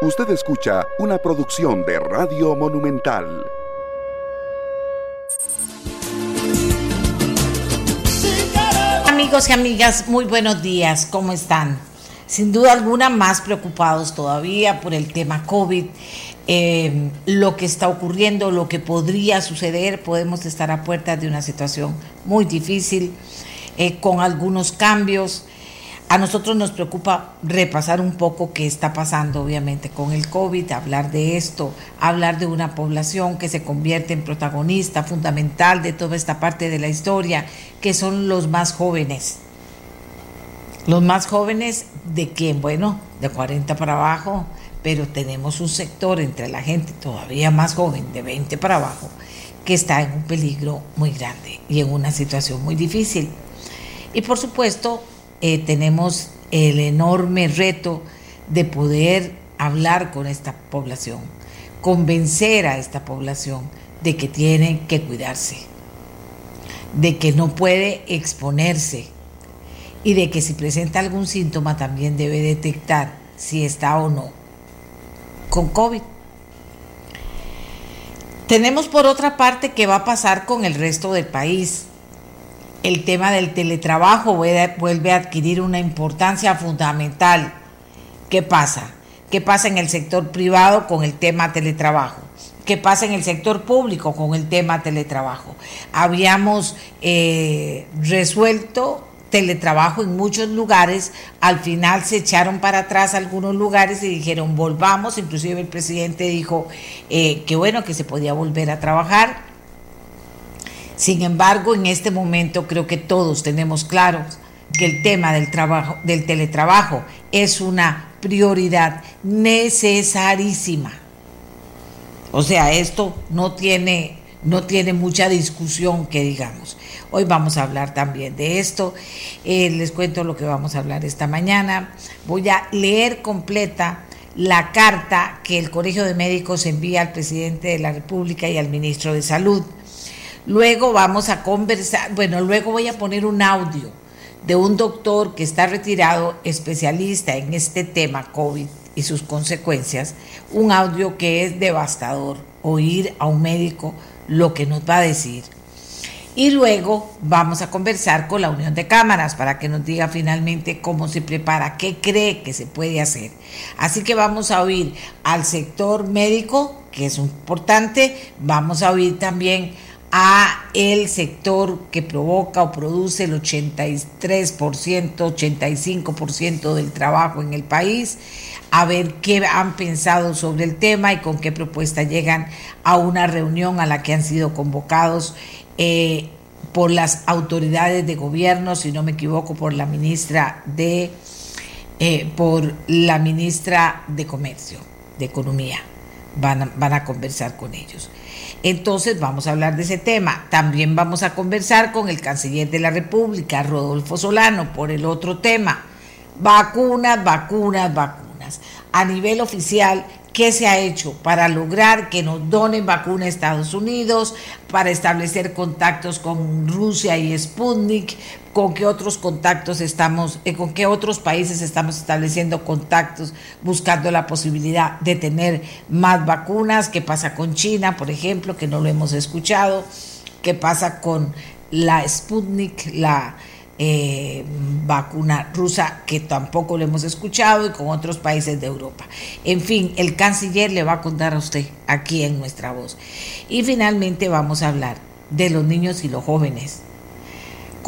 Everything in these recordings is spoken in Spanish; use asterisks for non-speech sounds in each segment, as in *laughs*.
Usted escucha una producción de Radio Monumental. Amigos y amigas, muy buenos días, ¿cómo están? Sin duda alguna más preocupados todavía por el tema COVID, eh, lo que está ocurriendo, lo que podría suceder, podemos estar a puertas de una situación muy difícil, eh, con algunos cambios a nosotros nos preocupa repasar un poco qué está pasando, obviamente, con el COVID, hablar de esto, hablar de una población que se convierte en protagonista fundamental de toda esta parte de la historia, que son los más jóvenes. Los más jóvenes de quién, bueno, de 40 para abajo, pero tenemos un sector entre la gente todavía más joven, de 20 para abajo, que está en un peligro muy grande y en una situación muy difícil. Y por supuesto, eh, tenemos el enorme reto de poder hablar con esta población, convencer a esta población de que tiene que cuidarse, de que no puede exponerse y de que si presenta algún síntoma también debe detectar si está o no con COVID. Tenemos por otra parte qué va a pasar con el resto del país el tema del teletrabajo vuelve a adquirir una importancia fundamental. ¿Qué pasa? ¿Qué pasa en el sector privado con el tema teletrabajo? ¿Qué pasa en el sector público con el tema teletrabajo? Habíamos eh, resuelto teletrabajo en muchos lugares, al final se echaron para atrás algunos lugares y dijeron volvamos, inclusive el presidente dijo eh, que bueno, que se podía volver a trabajar sin embargo, en este momento creo que todos tenemos claro que el tema del trabajo, del teletrabajo es una prioridad necesarísima. O sea, esto no tiene, no tiene mucha discusión que digamos. Hoy vamos a hablar también de esto. Eh, les cuento lo que vamos a hablar esta mañana. Voy a leer completa la carta que el Colegio de Médicos envía al presidente de la República y al ministro de Salud. Luego vamos a conversar, bueno, luego voy a poner un audio de un doctor que está retirado, especialista en este tema COVID y sus consecuencias, un audio que es devastador, oír a un médico lo que nos va a decir. Y luego vamos a conversar con la Unión de Cámaras para que nos diga finalmente cómo se prepara, qué cree que se puede hacer. Así que vamos a oír al sector médico, que es importante, vamos a oír también a el sector que provoca o produce el 83%, 85% del trabajo en el país, a ver qué han pensado sobre el tema y con qué propuesta llegan a una reunión a la que han sido convocados eh, por las autoridades de gobierno, si no me equivoco, por la ministra de, eh, por la ministra de Comercio, de Economía. Van van a conversar con ellos. Entonces vamos a hablar de ese tema. También vamos a conversar con el canciller de la República, Rodolfo Solano, por el otro tema. Vacunas, vacunas, vacunas. A nivel oficial, ¿qué se ha hecho para lograr que nos donen vacuna a Estados Unidos, para establecer contactos con Rusia y Sputnik, con qué otros contactos estamos, eh, con qué otros países estamos estableciendo contactos, buscando la posibilidad de tener más vacunas, qué pasa con China, por ejemplo, que no lo hemos escuchado, qué pasa con la Sputnik, la eh, vacuna rusa, que tampoco lo hemos escuchado, y con otros países de Europa. En fin, el canciller le va a contar a usted aquí en nuestra voz. Y finalmente vamos a hablar de los niños y los jóvenes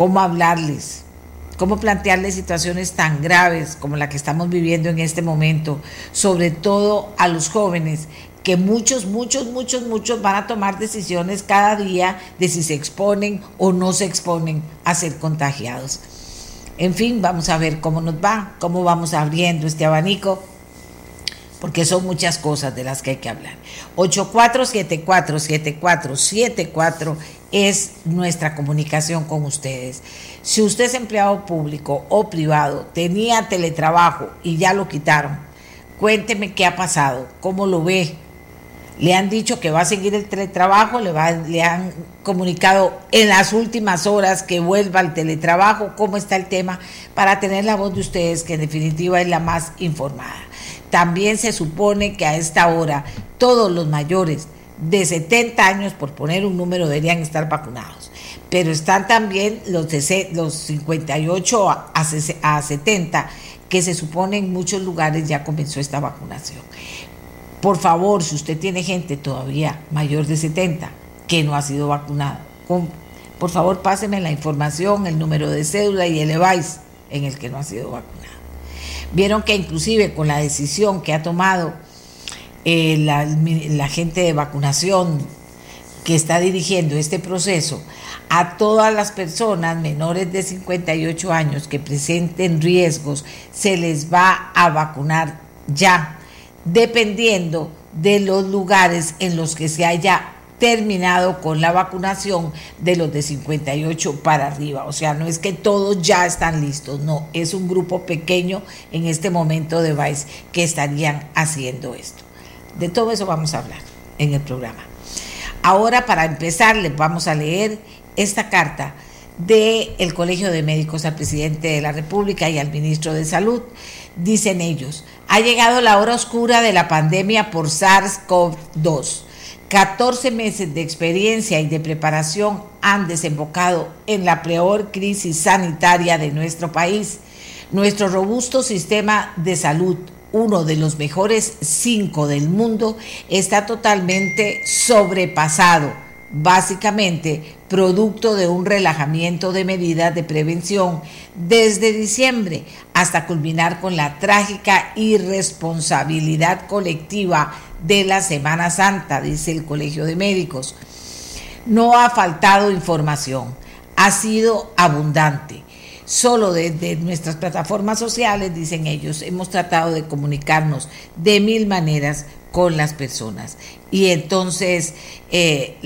cómo hablarles, cómo plantearles situaciones tan graves como la que estamos viviendo en este momento, sobre todo a los jóvenes, que muchos, muchos, muchos, muchos van a tomar decisiones cada día de si se exponen o no se exponen a ser contagiados. En fin, vamos a ver cómo nos va, cómo vamos abriendo este abanico porque son muchas cosas de las que hay que hablar. 84747474 es nuestra comunicación con ustedes. Si usted es empleado público o privado, tenía teletrabajo y ya lo quitaron, cuénteme qué ha pasado, cómo lo ve. Le han dicho que va a seguir el teletrabajo, le, le han comunicado en las últimas horas que vuelva al teletrabajo, cómo está el tema, para tener la voz de ustedes, que en definitiva es la más informada. También se supone que a esta hora todos los mayores de 70 años, por poner un número, deberían estar vacunados. Pero están también los, de, los 58 a, a 70, que se supone en muchos lugares ya comenzó esta vacunación. Por favor, si usted tiene gente todavía mayor de 70 que no ha sido vacunado, por favor páseme la información, el número de cédula y el EVAIS en el que no ha sido vacunado. Vieron que inclusive con la decisión que ha tomado eh, la, la gente de vacunación que está dirigiendo este proceso, a todas las personas menores de 58 años que presenten riesgos, se les va a vacunar ya dependiendo de los lugares en los que se haya terminado con la vacunación de los de 58 para arriba. O sea, no es que todos ya están listos, no, es un grupo pequeño en este momento de Vice que estarían haciendo esto. De todo eso vamos a hablar en el programa. Ahora, para empezar, les vamos a leer esta carta del Colegio de Médicos al presidente de la República y al ministro de Salud. Dicen ellos, ha llegado la hora oscura de la pandemia por SARS-CoV-2. 14 meses de experiencia y de preparación han desembocado en la peor crisis sanitaria de nuestro país. Nuestro robusto sistema de salud, uno de los mejores cinco del mundo, está totalmente sobrepasado básicamente producto de un relajamiento de medidas de prevención desde diciembre hasta culminar con la trágica irresponsabilidad colectiva de la Semana Santa, dice el Colegio de Médicos. No ha faltado información, ha sido abundante. Solo desde nuestras plataformas sociales, dicen ellos, hemos tratado de comunicarnos de mil maneras con las personas. Y entonces eh,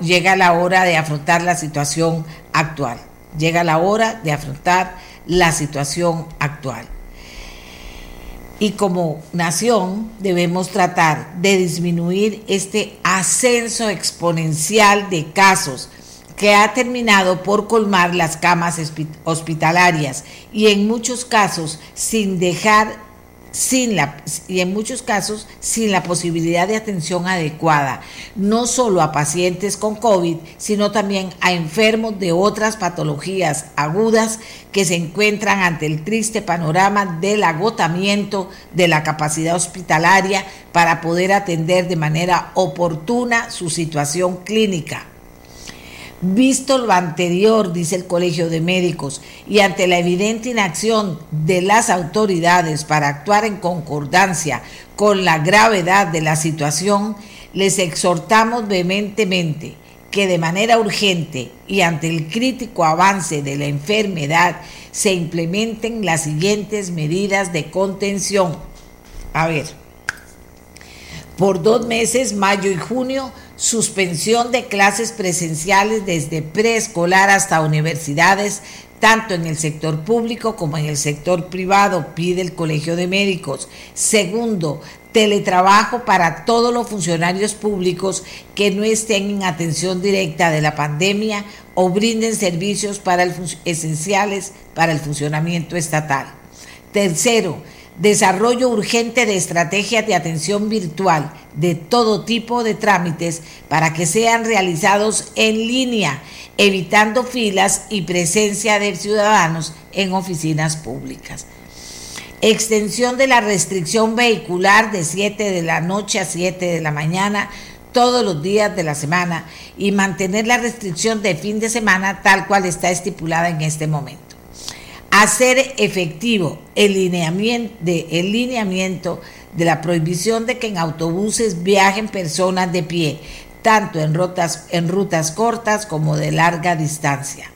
llega la hora de afrontar la situación actual. Llega la hora de afrontar la situación actual. Y como nación debemos tratar de disminuir este ascenso exponencial de casos que ha terminado por colmar las camas hospitalarias y en muchos casos sin dejar sin la, y en muchos casos sin la posibilidad de atención adecuada, no solo a pacientes con COVID, sino también a enfermos de otras patologías agudas que se encuentran ante el triste panorama del agotamiento de la capacidad hospitalaria para poder atender de manera oportuna su situación clínica. Visto lo anterior, dice el Colegio de Médicos, y ante la evidente inacción de las autoridades para actuar en concordancia con la gravedad de la situación, les exhortamos vehementemente que de manera urgente y ante el crítico avance de la enfermedad se implementen las siguientes medidas de contención. A ver, por dos meses, mayo y junio, suspensión de clases presenciales desde preescolar hasta universidades, tanto en el sector público como en el sector privado, pide el Colegio de Médicos. Segundo, teletrabajo para todos los funcionarios públicos que no estén en atención directa de la pandemia o brinden servicios para esenciales para el funcionamiento estatal. Tercero, desarrollo urgente de estrategias de atención virtual de todo tipo de trámites para que sean realizados en línea, evitando filas y presencia de ciudadanos en oficinas públicas. Extensión de la restricción vehicular de 7 de la noche a 7 de la mañana todos los días de la semana y mantener la restricción de fin de semana tal cual está estipulada en este momento hacer efectivo el lineamiento, de, la prohibición de que en autobuses viajen personas de pie, tanto en rutas, en rutas cortas como de larga distancia.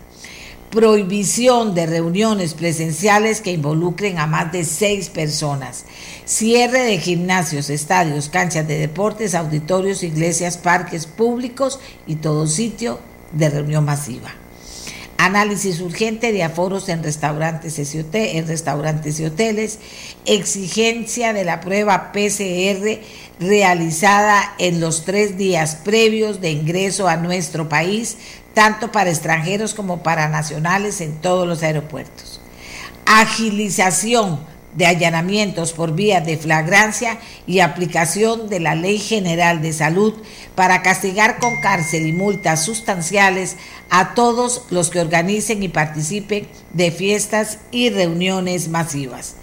Prohibición de reuniones presenciales que involucren a más de seis personas. Cierre de gimnasios, estadios, canchas de deportes, auditorios, iglesias, parques públicos y todo sitio de reunión masiva análisis urgente de aforos en restaurantes en restaurantes y hoteles, exigencia de la prueba PCR realizada en los tres días previos de ingreso a nuestro país, tanto para extranjeros como para nacionales en todos los aeropuertos. Agilización de allanamientos por vía de flagrancia y aplicación de la Ley General de Salud para castigar con cárcel y multas sustanciales a todos los que organicen y participen de fiestas y reuniones masivas.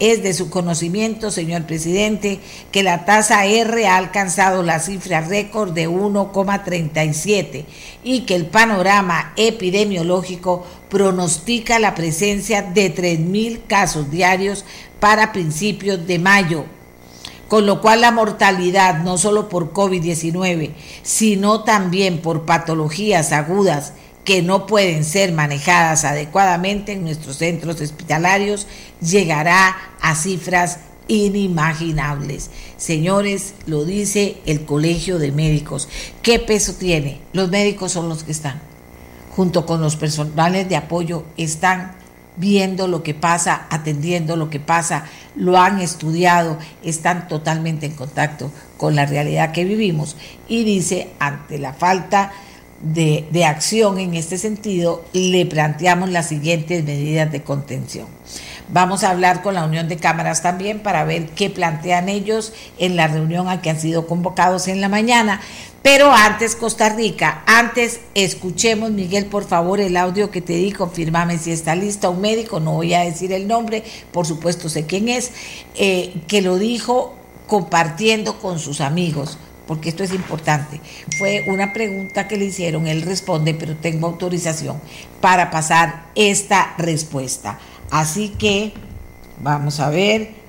Es de su conocimiento, señor presidente, que la tasa R ha alcanzado la cifra récord de 1,37 y que el panorama epidemiológico pronostica la presencia de 3.000 casos diarios para principios de mayo, con lo cual la mortalidad no solo por COVID-19, sino también por patologías agudas que no pueden ser manejadas adecuadamente en nuestros centros hospitalarios, llegará a cifras inimaginables. Señores, lo dice el Colegio de Médicos. ¿Qué peso tiene? Los médicos son los que están, junto con los personales de apoyo, están viendo lo que pasa, atendiendo lo que pasa, lo han estudiado, están totalmente en contacto con la realidad que vivimos y dice, ante la falta de, acción en este sentido, le planteamos las siguientes medidas de contención. Vamos a hablar con la Unión de Cámaras también para ver qué plantean ellos en la reunión a que han sido convocados en la mañana. Pero antes, Costa Rica, antes escuchemos, Miguel, por favor, el audio que te di, confírmame si está listo, un médico, no voy a decir el nombre, por supuesto sé quién es, eh, que lo dijo compartiendo con sus amigos porque esto es importante. Fue una pregunta que le hicieron, él responde, pero tengo autorización para pasar esta respuesta. Así que vamos a ver.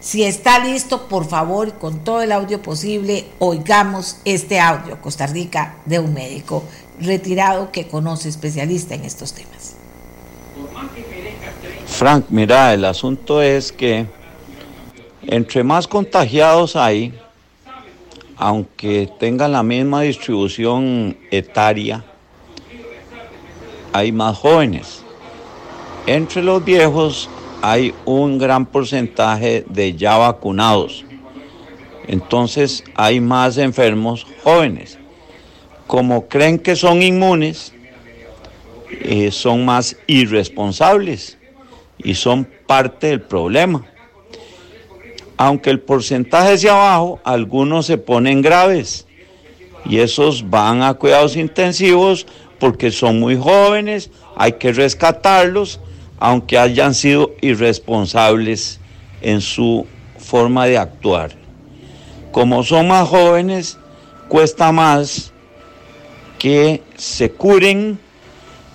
Si está listo, por favor, con todo el audio posible, oigamos este audio, Costa Rica, de un médico retirado que conoce especialista en estos temas. Frank, mira, el asunto es que entre más contagiados hay, aunque tengan la misma distribución etaria, hay más jóvenes. Entre los viejos hay un gran porcentaje de ya vacunados. Entonces hay más enfermos jóvenes. Como creen que son inmunes, eh, son más irresponsables y son parte del problema aunque el porcentaje sea bajo, algunos se ponen graves y esos van a cuidados intensivos porque son muy jóvenes, hay que rescatarlos, aunque hayan sido irresponsables en su forma de actuar. Como son más jóvenes, cuesta más que se curen,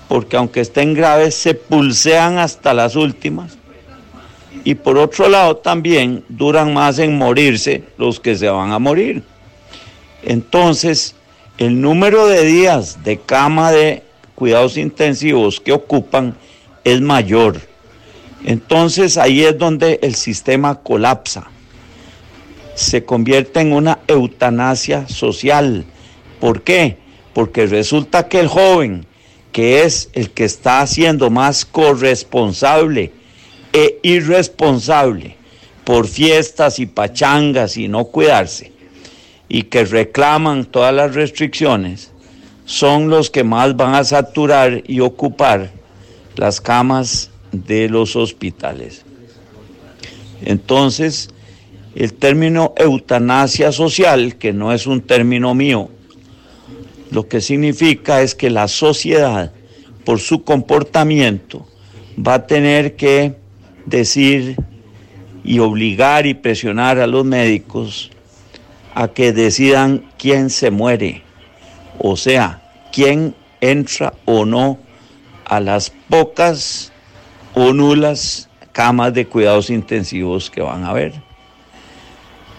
porque aunque estén graves, se pulsean hasta las últimas y por otro lado también duran más en morirse los que se van a morir. Entonces, el número de días de cama de cuidados intensivos que ocupan es mayor. Entonces ahí es donde el sistema colapsa. Se convierte en una eutanasia social. ¿Por qué? Porque resulta que el joven, que es el que está siendo más corresponsable, e irresponsable por fiestas y pachangas y no cuidarse y que reclaman todas las restricciones son los que más van a saturar y ocupar las camas de los hospitales. Entonces, el término eutanasia social, que no es un término mío, lo que significa es que la sociedad, por su comportamiento, va a tener que decir y obligar y presionar a los médicos a que decidan quién se muere, o sea, quién entra o no a las pocas o nulas camas de cuidados intensivos que van a haber.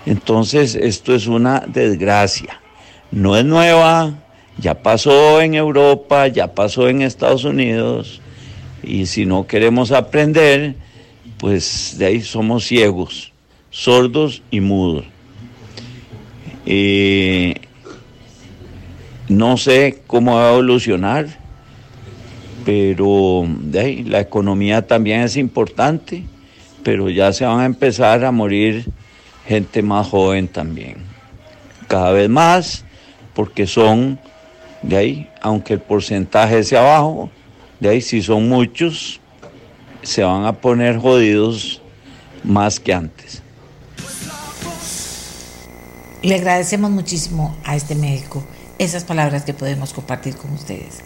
Entonces, esto es una desgracia. No es nueva, ya pasó en Europa, ya pasó en Estados Unidos, y si no queremos aprender, pues de ahí somos ciegos, sordos y mudos. no sé cómo va a evolucionar. pero la economía también es importante, pero ya se van a empezar a morir gente más joven también. Cada vez más, porque son, de ahí, aunque el porcentaje sea bajo, de ahí si son muchos, se van a poner jodidos más que antes. Le agradecemos muchísimo a este médico esas palabras que podemos compartir con ustedes.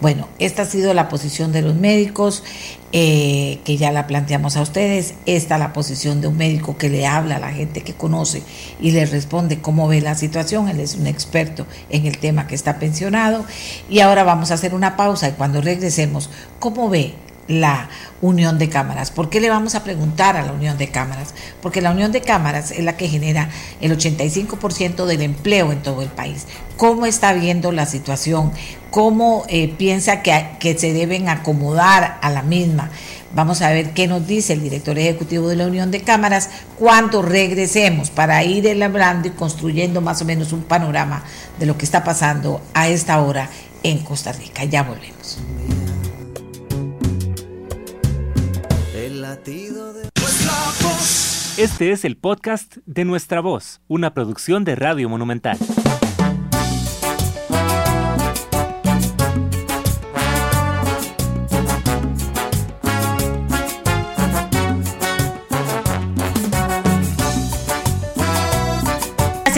Bueno, esta ha sido la posición de los médicos, eh, que ya la planteamos a ustedes. Esta la posición de un médico que le habla a la gente que conoce y le responde cómo ve la situación. Él es un experto en el tema que está pensionado. Y ahora vamos a hacer una pausa y cuando regresemos, ¿cómo ve la unión de cámaras. ¿Por qué le vamos a preguntar a la unión de cámaras? Porque la unión de cámaras es la que genera el 85% del empleo en todo el país. ¿Cómo está viendo la situación? ¿Cómo eh, piensa que, que se deben acomodar a la misma? Vamos a ver qué nos dice el director ejecutivo de la Unión de Cámaras cuando regresemos para ir elaborando y construyendo más o menos un panorama de lo que está pasando a esta hora en Costa Rica. Ya volvemos. Este es el podcast de Nuestra Voz, una producción de Radio Monumental.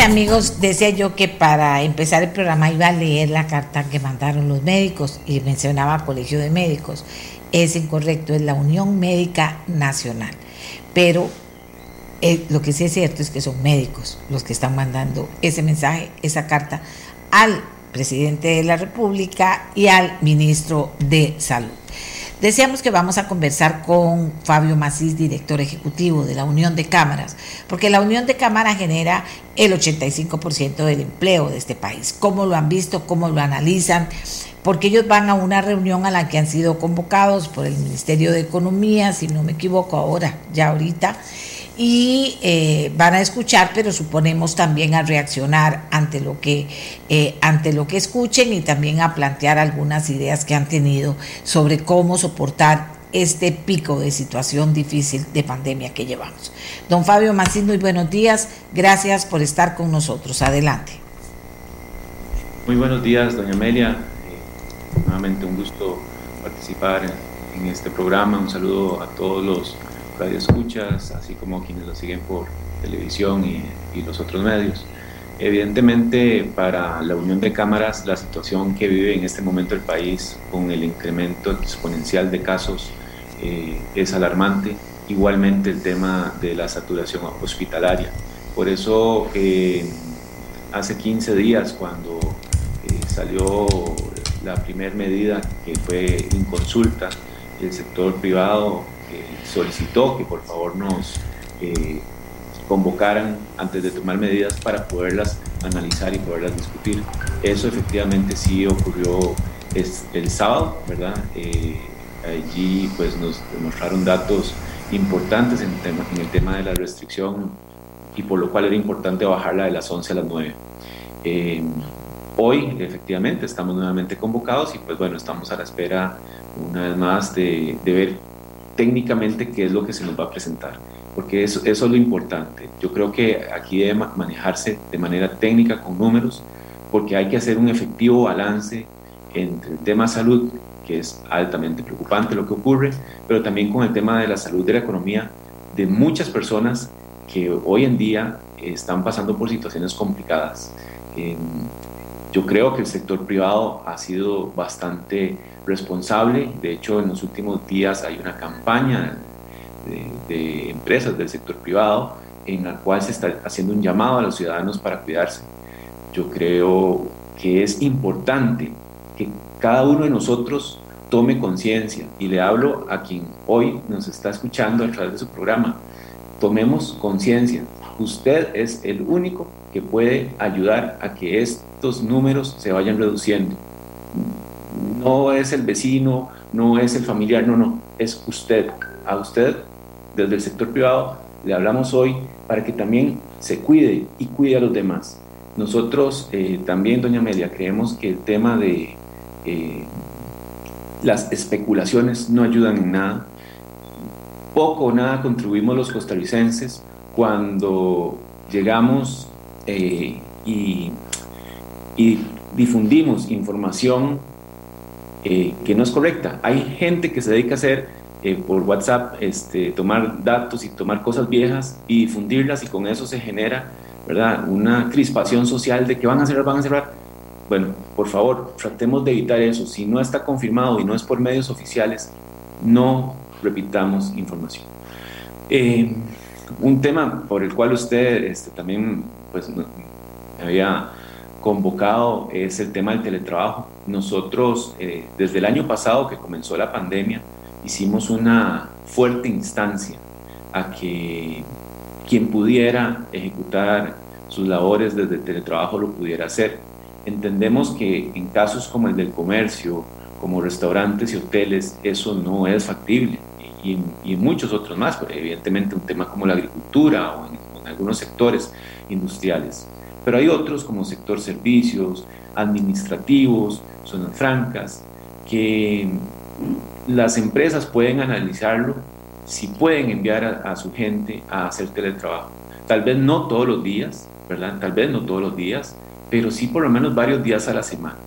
amigos, decía yo que para empezar el programa iba a leer la carta que mandaron los médicos y mencionaba Colegio de Médicos. Es incorrecto, es la Unión Médica Nacional. Pero eh, lo que sí es cierto es que son médicos los que están mandando ese mensaje, esa carta al presidente de la República y al ministro de Salud. Decíamos que vamos a conversar con Fabio Macís, director ejecutivo de la Unión de Cámaras, porque la Unión de Cámaras genera el 85% del empleo de este país. ¿Cómo lo han visto? ¿Cómo lo analizan? Porque ellos van a una reunión a la que han sido convocados por el Ministerio de Economía, si no me equivoco ahora, ya ahorita, y eh, van a escuchar, pero suponemos también a reaccionar ante lo que eh, ante lo que escuchen y también a plantear algunas ideas que han tenido sobre cómo soportar este pico de situación difícil de pandemia que llevamos. Don Fabio Macín, muy buenos días. Gracias por estar con nosotros. Adelante. Muy buenos días, doña Amelia. Nuevamente un gusto participar en este programa. Un saludo a todos los radioescuchas, así como quienes lo siguen por televisión y, los otros medios. Evidentemente, para la Unión de Cámaras, la situación que vive en este momento el país con el incremento exponencial de casos eh, es alarmante. Igualmente el tema de la saturación hospitalaria. Por eso, eh, hace 15 días, cuando eh, salió la primera medida que fue inconsulta, el sector privado solicitó que por favor nos eh, convocaran antes de tomar medidas para poderlas analizar y poderlas discutir. Eso efectivamente sí ocurrió el sábado, ¿verdad? Eh, allí pues nos demostraron datos importantes en el, tema, en el tema de la restricción y por lo cual era importante bajarla de las 11 a las 9. Eh, hoy efectivamente estamos nuevamente convocados y pues bueno, estamos a la espera una vez más de, de ver técnicamente qué es lo que se nos va a presentar, porque eso, eso es lo importante. Yo creo que aquí debe manejarse de manera técnica con números, porque hay que hacer un efectivo balance entre el tema salud, que es altamente preocupante lo que ocurre, pero también con el tema de la salud de la economía de muchas personas que hoy en día están pasando por situaciones complicadas. Yo creo que el sector privado ha sido bastante responsable. De hecho, en los últimos días hay una campaña de, empresas del sector privado en la cual se está haciendo un llamado a los ciudadanos para cuidarse. Yo creo que es importante que cada uno de nosotros tome conciencia y le hablo a quien hoy nos está escuchando a través de su programa. Tomemos conciencia. Usted es el único que puede ayudar a que estos números se vayan reduciendo no es el vecino, no es el familiar, no, no, es usted. A usted, desde el sector privado, le hablamos hoy para que también se cuide y cuide a los demás. Nosotros eh, también, doña Amelia, creemos que el tema de, eh, las especulaciones no ayudan en nada. Poco o nada contribuimos los costarricenses cuando llegamos eh, y, difundimos información eh, que no es correcta. Hay gente que se dedica a hacer eh, por WhatsApp, este, tomar datos y tomar cosas viejas y difundirlas y con eso se genera ¿verdad? una crispación social de que van a cerrar, van a cerrar. Bueno, por favor, tratemos de evitar eso. Si no está confirmado y no es por medios oficiales, no repitamos información. Eh, un tema por el cual usted este, también pues, me había convocado es el tema del teletrabajo. Nosotros, eh, desde el año pasado que comenzó la pandemia, hicimos una fuerte instancia a que quien pudiera ejecutar sus labores desde teletrabajo lo pudiera hacer. Entendemos que en casos como el del comercio, como restaurantes y hoteles, eso no es factible. Y, en muchos otros más, pues, evidentemente un tema como la agricultura o en algunos sectores industriales. Pero hay otros como sector servicios, administrativos, zonas francas, que las empresas pueden analizarlo si pueden enviar a, su gente a hacer teletrabajo. Tal vez no todos los días, ¿verdad? Tal vez no todos los días, pero sí por lo menos varios días a la semana.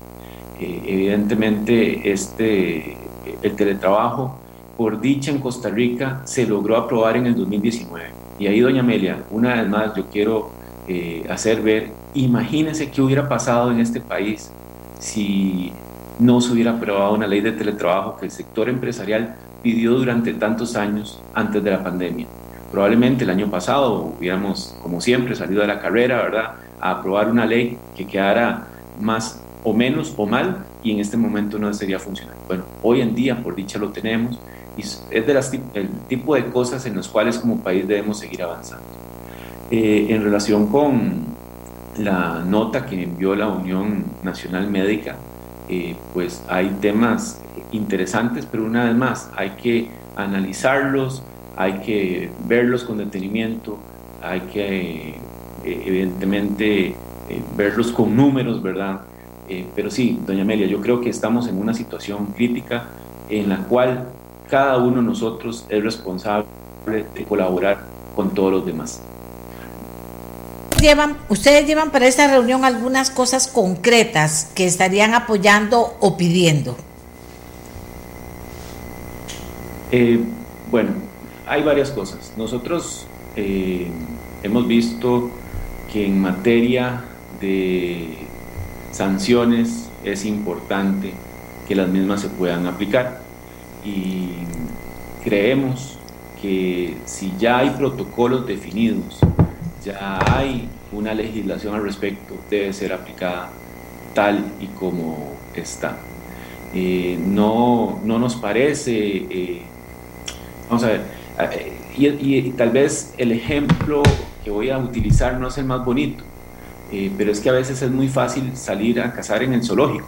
Eh, evidentemente, este, el teletrabajo, por dicha en Costa Rica, se logró aprobar en el 2019. Y ahí, doña Amelia, una vez más yo quiero eh, hacer ver, imagínense qué hubiera pasado en este país si no se hubiera aprobado una ley de teletrabajo que el sector empresarial pidió durante tantos años antes de la pandemia. Probablemente el año pasado hubiéramos, como siempre, salido de la carrera, ¿verdad?, a aprobar una ley que quedara más o menos o mal y en este momento no sería funcionar. Bueno, hoy en día, por dicha, lo tenemos y es de el tipo de cosas en las cuales como país debemos seguir avanzando. Eh, en relación con la nota que envió la Unión Nacional Médica eh, pues hay temas interesantes, pero una vez más hay que analizarlos, hay que verlos con detenimiento, hay que eh, evidentemente verlos con números, ¿verdad? pero sí, doña Amelia, yo creo que estamos en una situación crítica en la cual cada uno de nosotros es responsable de colaborar con todos los demás ustedes llevan para esta reunión algunas cosas concretas que estarían apoyando o pidiendo. Eh, bueno, hay varias cosas. Nosotros eh, hemos visto que en materia de sanciones es importante que las mismas se puedan aplicar y creemos que si ya hay protocolos definidos ya hay una legislación al respecto, debe ser aplicada tal y como está. Eh, no, no, nos parece, eh, vamos a ver, eh, y, tal vez el ejemplo que voy a utilizar no es el más bonito, pero es que a veces es muy fácil salir a cazar en el zoológico.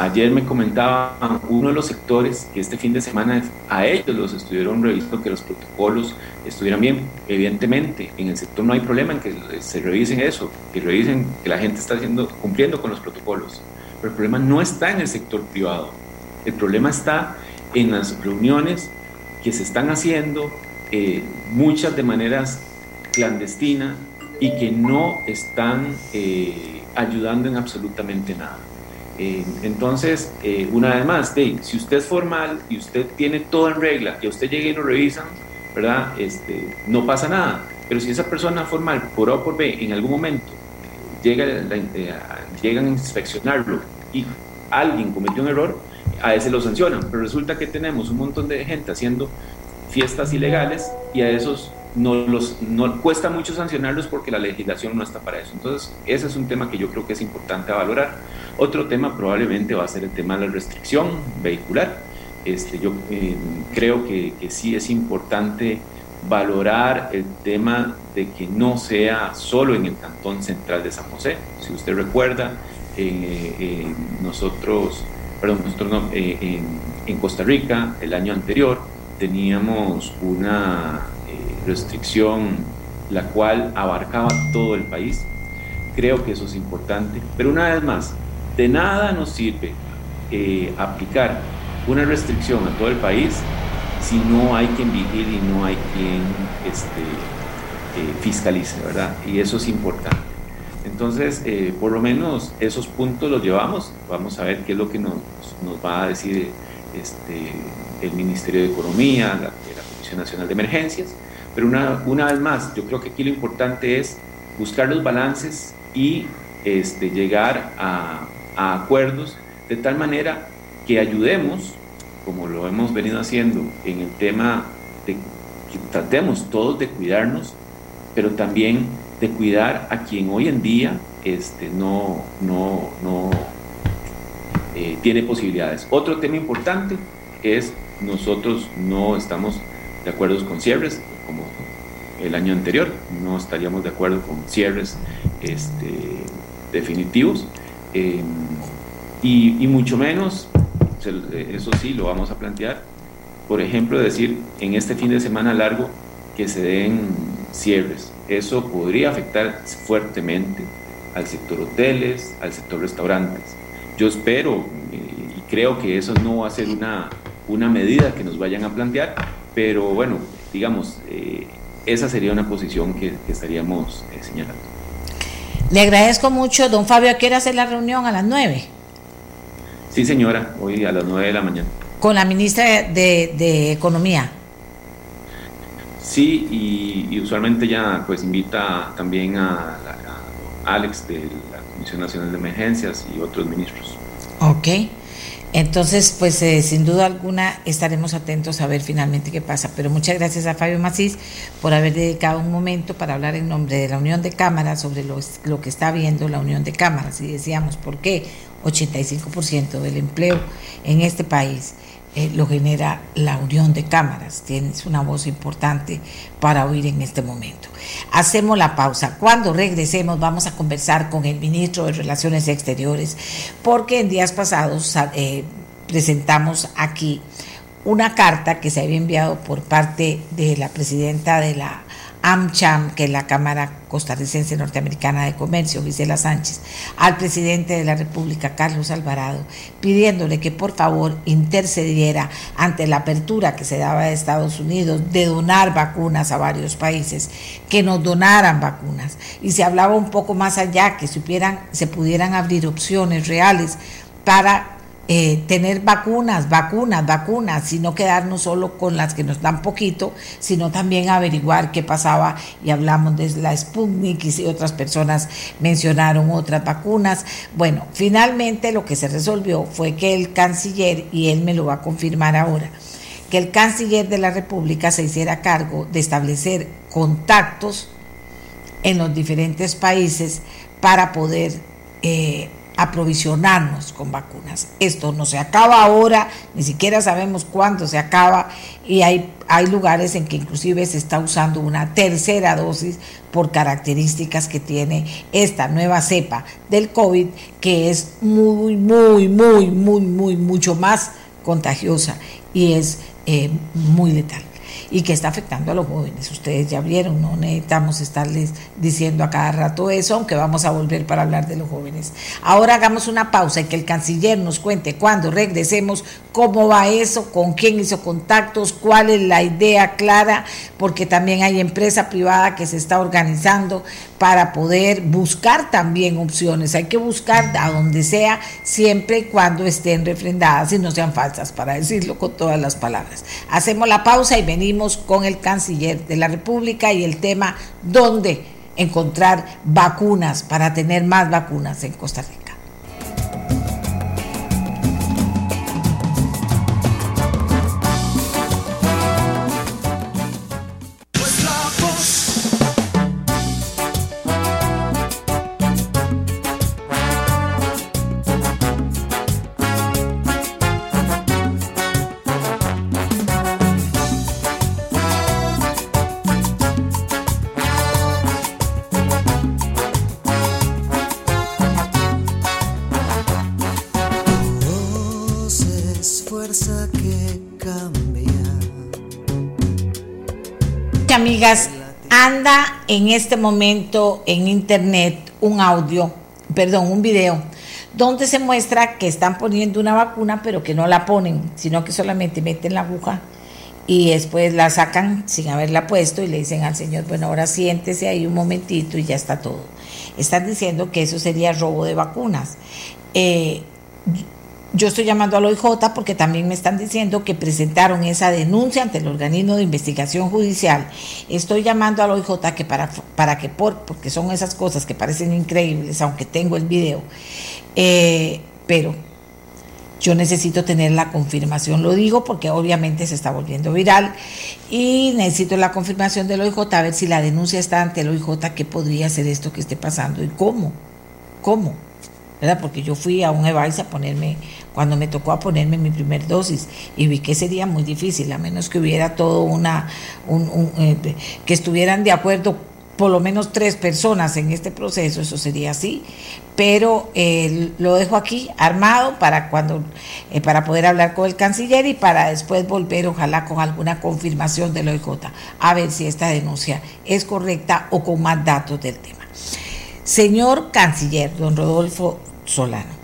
Ayer me comentaba uno de los sectores que este fin de semana a ellos los estuvieron revisando que los protocolos estuvieran bien. Evidentemente, en el sector no hay problema en que se revisen eso, que revisen que la gente está haciendo, cumpliendo con los protocolos. Pero el problema no está en el sector privado. El problema está en las reuniones que se están haciendo, eh, muchas de maneras clandestinas y que no están eh, ayudando en absolutamente nada. Eh, entonces, eh, una vez más, si usted es formal y usted tiene todo en regla a usted llega y lo revisan, ¿verdad? Este, no pasa nada. Pero si esa persona formal, por A o por B, en algún momento llega eh, llegan a inspeccionarlo y alguien cometió un error, a ese lo sancionan. Pero resulta que tenemos un montón de gente haciendo fiestas ilegales y a esos no, los, no cuesta mucho sancionarlos porque la legislación no está para eso. Entonces, ese es un tema que yo creo que es importante valorar. Otro tema probablemente va a ser el tema de la restricción vehicular. Este, yo eh, creo que, que, sí es importante valorar el tema de que no sea solo en el cantón central de San José. Si usted recuerda, eh, nosotros, perdón, nosotros no, eh, en Costa Rica el año anterior teníamos una restricción la cual abarcaba todo el país. Creo que eso es importante. Pero una vez más, de nada nos sirve eh, aplicar una restricción a todo el país si no hay quien vigile y no hay quien este, eh, fiscalice, ¿verdad? Y eso es importante. Entonces, eh, por lo menos esos puntos los llevamos. Vamos a ver qué es lo que nos, nos va a decir este, el Ministerio de Economía, la, la, Comisión Nacional de Emergencias. Pero una, una vez más, yo creo que aquí lo importante es buscar los balances y este, llegar a, acuerdos de tal manera que ayudemos, como lo hemos venido haciendo en el tema de que tratemos todos de cuidarnos, pero también de cuidar a quien hoy en día este, no, no, no eh, tiene posibilidades. Otro tema importante es nosotros no estamos de acuerdo con cierres, como el año anterior, no estaríamos de acuerdo con cierres este, definitivos. Eh, y, y, mucho menos, eso sí, lo vamos a plantear, por ejemplo, decir en este fin de semana largo que se den cierres. Eso podría afectar fuertemente al sector hoteles, al sector restaurantes. Yo espero eh, y creo que eso no va a ser una, una medida que nos vayan a plantear, pero bueno, digamos, eh, esa sería una posición que, que estaríamos eh, señalando. Le agradezco mucho, don Fabio, ¿quiere hacer la reunión a las 9? Sí, señora, hoy a las 9 de la mañana. Con la ministra de, de Economía. Sí, y, y, usualmente ya pues invita también a, a, Alex de la Comisión Nacional de Emergencias y otros ministros. Ok, entonces pues eh, sin duda alguna estaremos atentos a ver finalmente qué pasa. Pero muchas gracias a Fabio Macís por haber dedicado un momento para hablar en nombre de la Unión de Cámaras sobre lo, lo que está viendo la Unión de Cámaras. Y decíamos, ¿por qué 85% del empleo en este país? Eh, lo genera la unión de cámaras. Tienes una voz importante para oír en este momento. Hacemos la pausa. Cuando regresemos vamos a conversar con el ministro de Relaciones Exteriores porque en días pasados eh, presentamos aquí una carta que se había enviado por parte de la presidenta de la AmCham, que es la Cámara Costarricense Norteamericana de Comercio, Gisela Sánchez, al presidente de la República, Carlos Alvarado, pidiéndole que por favor intercediera ante la apertura que se daba de Estados Unidos de donar vacunas a varios países, que nos donaran vacunas. Y se hablaba un poco más allá, que supieran, se pudieran abrir opciones reales para eh, tener vacunas, vacunas, vacunas, y no quedarnos solo con las que nos dan poquito, sino también averiguar qué pasaba y hablamos de la Sputnik y otras personas mencionaron otras vacunas. Bueno, finalmente lo que se resolvió fue que el canciller, y él me lo va a confirmar ahora, que el canciller de la República se hiciera cargo de establecer contactos en los diferentes países para poder eh, aprovisionarnos con vacunas. Esto no se acaba ahora, ni siquiera sabemos cuándo se acaba y hay, hay lugares en que inclusive se está usando una tercera dosis por características que tiene esta nueva cepa del COVID que es muy, muy, muy, muy, muy, mucho más contagiosa y es eh, muy letal y que está afectando a los jóvenes. Ustedes ya vieron, no necesitamos estarles diciendo a cada rato eso, aunque vamos a volver para hablar de los jóvenes. Ahora hagamos una pausa y que el canciller nos cuente cuando regresemos cómo va eso, con quién hizo contactos, cuál es la idea clara, porque también hay empresa privada que se está organizando para poder buscar también opciones. Hay que buscar a donde sea, siempre y cuando estén refrendadas y no sean falsas, para decirlo con todas las palabras. Hacemos la pausa y venimos con el canciller de la República y el tema dónde encontrar vacunas para tener más vacunas en Costa Rica. Amigas, anda en este momento en internet un audio, perdón, un video, donde se muestra que están poniendo una vacuna, pero que no la ponen, sino que solamente meten la aguja y después la sacan sin haberla puesto y le dicen al señor, bueno, ahora siéntese ahí un momentito y ya está todo. Están diciendo que eso sería robo de vacunas. Eh, yo estoy llamando al OIJ porque también me están diciendo que presentaron esa denuncia ante el organismo de investigación judicial. Estoy llamando al OIJ que para, para que por, porque son esas cosas que parecen increíbles, aunque tengo el video, eh, pero yo necesito tener la confirmación, lo digo porque obviamente se está volviendo viral y necesito la confirmación del OIJ a ver si la denuncia está ante el OIJ, qué podría ser esto que esté pasando y cómo, cómo, ¿verdad? Porque yo fui a un EVAIS a ponerme, cuando me tocó a ponerme mi primer dosis y vi que sería muy difícil, a menos que hubiera todo una, un, eh, que estuvieran de acuerdo por lo menos tres personas en este proceso, eso sería así, pero eh, lo dejo aquí armado para cuando eh, para poder hablar con el canciller y para después volver ojalá con alguna confirmación del OIJ a ver si esta denuncia es correcta o con más datos del tema. Señor canciller, don Rodolfo Solano,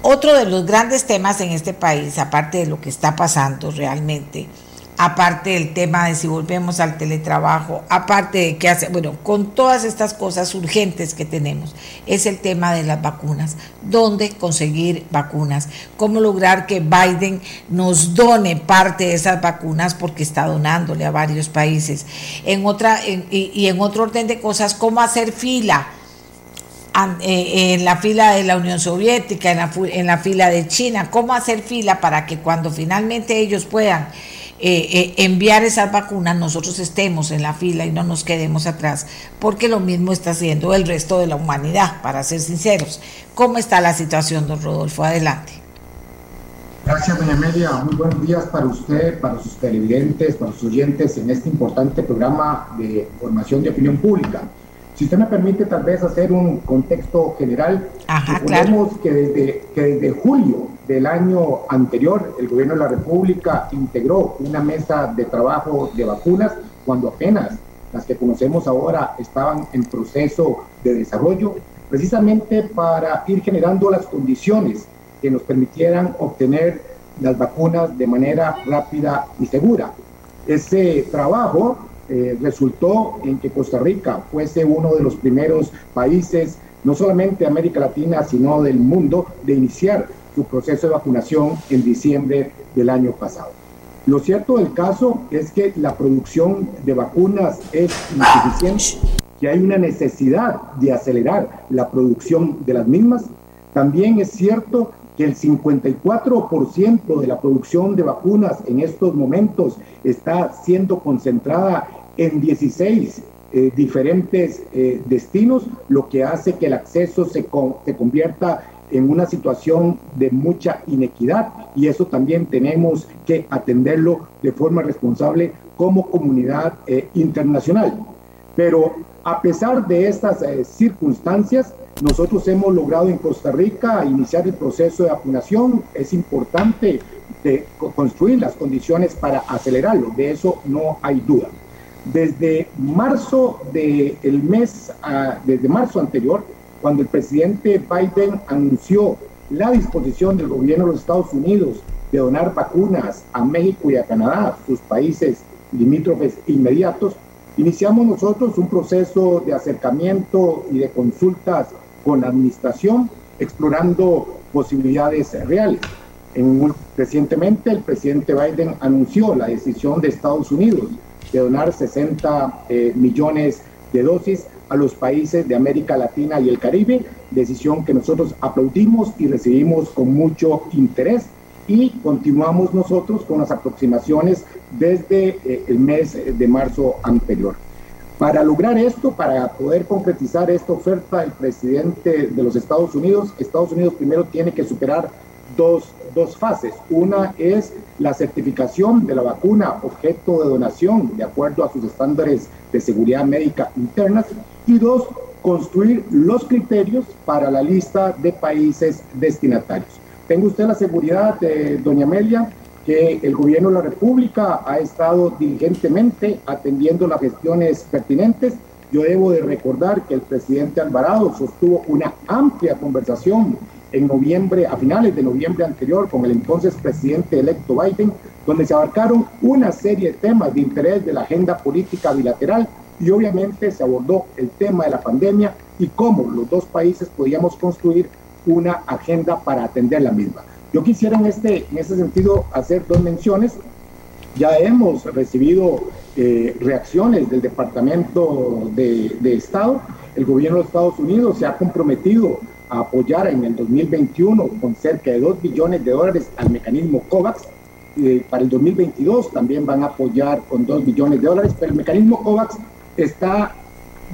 otro de los grandes temas en este país, aparte de lo que está pasando realmente, aparte del tema de si volvemos al teletrabajo, aparte de qué hace, bueno, con todas estas cosas urgentes que tenemos, es el tema de las vacunas. ¿Dónde conseguir vacunas? ¿Cómo lograr que Biden nos done parte de esas vacunas porque está donándole a varios países? En otra, y, en otro orden de cosas, ¿cómo hacer fila? Eh, en la fila de la Unión Soviética, en la, en la fila de China, cómo hacer fila para que cuando finalmente ellos puedan eh, eh, enviar esas vacunas, nosotros estemos en la fila y no nos quedemos atrás, porque lo mismo está haciendo el resto de la humanidad, para ser sinceros. ¿Cómo está la situación, don Rodolfo? Adelante. Gracias, doña Amelia. Muy buenos días para usted, para sus televidentes, para sus oyentes en este importante programa de formación de opinión pública. Si usted me permite tal vez hacer un contexto general, Ajá, que, desde, que desde julio del año anterior el gobierno de la República integró una mesa de trabajo de vacunas cuando apenas las que conocemos ahora estaban en proceso de desarrollo, precisamente para ir generando las condiciones que nos permitieran obtener las vacunas de manera rápida y segura. Ese trabajo eh, resultó en que Costa Rica fuese uno de los primeros países, no solamente de América Latina, sino del mundo, de iniciar su proceso de vacunación en diciembre del año pasado. Lo cierto del caso es que la producción de vacunas es insuficiente, que hay una necesidad de acelerar la producción de las mismas. También es cierto que el 54% de la producción de vacunas en estos momentos está siendo concentrada en 16 eh, diferentes eh, destinos, lo que hace que el acceso se, se convierta en una situación de mucha inequidad y eso también tenemos que atenderlo de forma responsable como comunidad eh, internacional. Pero a pesar de estas circunstancias, nosotros hemos logrado en Costa Rica iniciar el proceso de vacunación. Es importante de construir las condiciones para acelerarlo, de eso no hay duda. Desde marzo del el mes, ah, desde marzo anterior, cuando el presidente Biden anunció la disposición del gobierno de los Estados Unidos de donar vacunas a México y a Canadá, sus países limítrofes inmediatos, iniciamos nosotros un proceso de acercamiento y de consultas con la administración, explorando posibilidades reales. En, recientemente el presidente Biden anunció la decisión de Estados Unidos de donar 60 eh, millones de dosis a los países de América Latina y el Caribe, decisión que nosotros aplaudimos y recibimos con mucho interés y continuamos nosotros con las aproximaciones desde eh, el mes de marzo anterior. Para lograr esto, para poder concretizar esta oferta, el presidente de los Estados Unidos, Estados Unidos primero tiene que superar dos, dos fases. Una es la certificación de la vacuna objeto de donación de acuerdo a sus estándares de seguridad médica internas. Y dos, construir los criterios para la lista de países destinatarios. Tengo usted la seguridad, de doña Amelia, que el gobierno de la República ha estado diligentemente atendiendo las gestiones pertinentes. Yo debo de recordar que el presidente Alvarado sostuvo una amplia conversación en noviembre, a finales de noviembre anterior, con el entonces presidente electo Biden, donde se abarcaron una serie de temas de interés de la agenda política bilateral y obviamente se abordó el tema de la pandemia y cómo los dos países podíamos construir una agenda para atender la misma. Yo quisiera en este, en este sentido hacer dos menciones. Ya hemos recibido eh, reacciones del Departamento de, Estado. El gobierno de Estados Unidos se ha comprometido a apoyar en el 2021 con cerca de 2 billones de dólares al mecanismo COVAX. Eh, para el 2022 también van a apoyar con 2 billones de dólares, pero el mecanismo COVAX está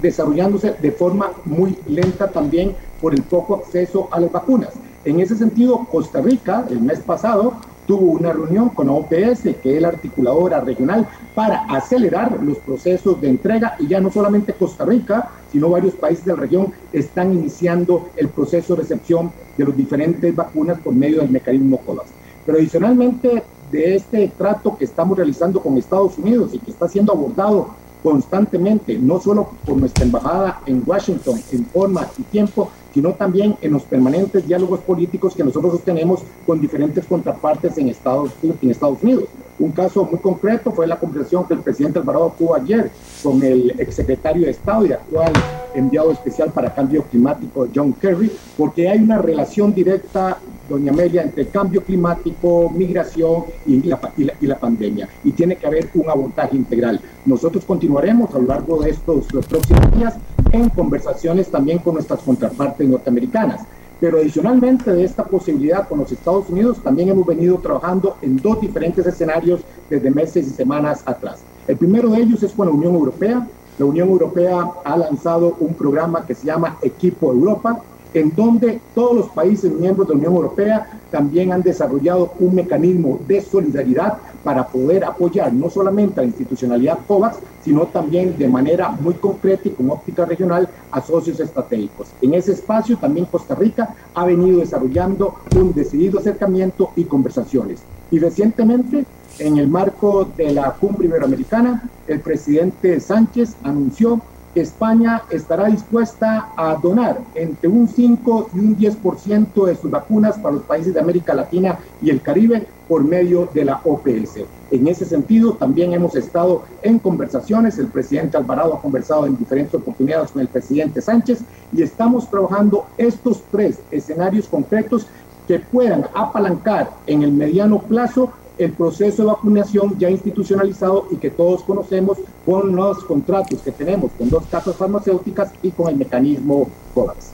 desarrollándose de forma muy lenta también por el poco acceso a las vacunas. En ese sentido, Costa Rica el mes pasado tuvo una reunión con OPS, que es la articuladora regional, para acelerar los procesos de entrega y ya no solamente Costa Rica, sino varios países de la región están iniciando el proceso de recepción de las diferentes vacunas por medio del mecanismo COVAX. Pero adicionalmente de este trato que estamos realizando con Estados Unidos y que está siendo abordado constantemente, no solo por nuestra embajada en Washington en forma y tiempo, sino también en los permanentes diálogos políticos que nosotros sostenemos con diferentes contrapartes en Estados, en Estados Unidos. Un caso muy concreto fue la conversación que el presidente Alvarado tuvo ayer con el exsecretario de Estado y actual enviado especial para cambio climático John Kerry, porque hay una relación directa, doña Amelia, entre cambio climático, migración y la, y la, pandemia. Y tiene que haber un abordaje integral. Nosotros continuaremos a lo largo de estos los próximos días en conversaciones también con nuestras contrapartes norteamericanas. Pero adicionalmente de esta posibilidad con los Estados Unidos, también hemos venido trabajando en dos diferentes escenarios desde meses y semanas atrás. El primero de ellos es con la Unión Europea. La Unión Europea ha lanzado un programa que se llama Equipo Europa, en donde todos los países miembros de la Unión Europea también han desarrollado un mecanismo de solidaridad para poder apoyar no solamente a la institucionalidad COVAX, sino también de manera muy concreta y con óptica regional a socios estratégicos. En ese espacio también Costa Rica ha venido desarrollando un decidido acercamiento y conversaciones. Y recientemente, en el marco de la cumbre iberoamericana, el presidente Sánchez anunció España estará dispuesta a donar entre un 5 y un 10% de sus vacunas para los países de América Latina y el Caribe por medio de la OPS. En ese sentido, también hemos estado en conversaciones, el presidente Alvarado ha conversado en diferentes oportunidades con el presidente Sánchez y estamos trabajando estos tres escenarios concretos que puedan apalancar en el mediano plazo el proceso de vacunación ya institucionalizado y que todos conocemos con los contratos que tenemos con dos casas farmacéuticas y con el mecanismo COVAX.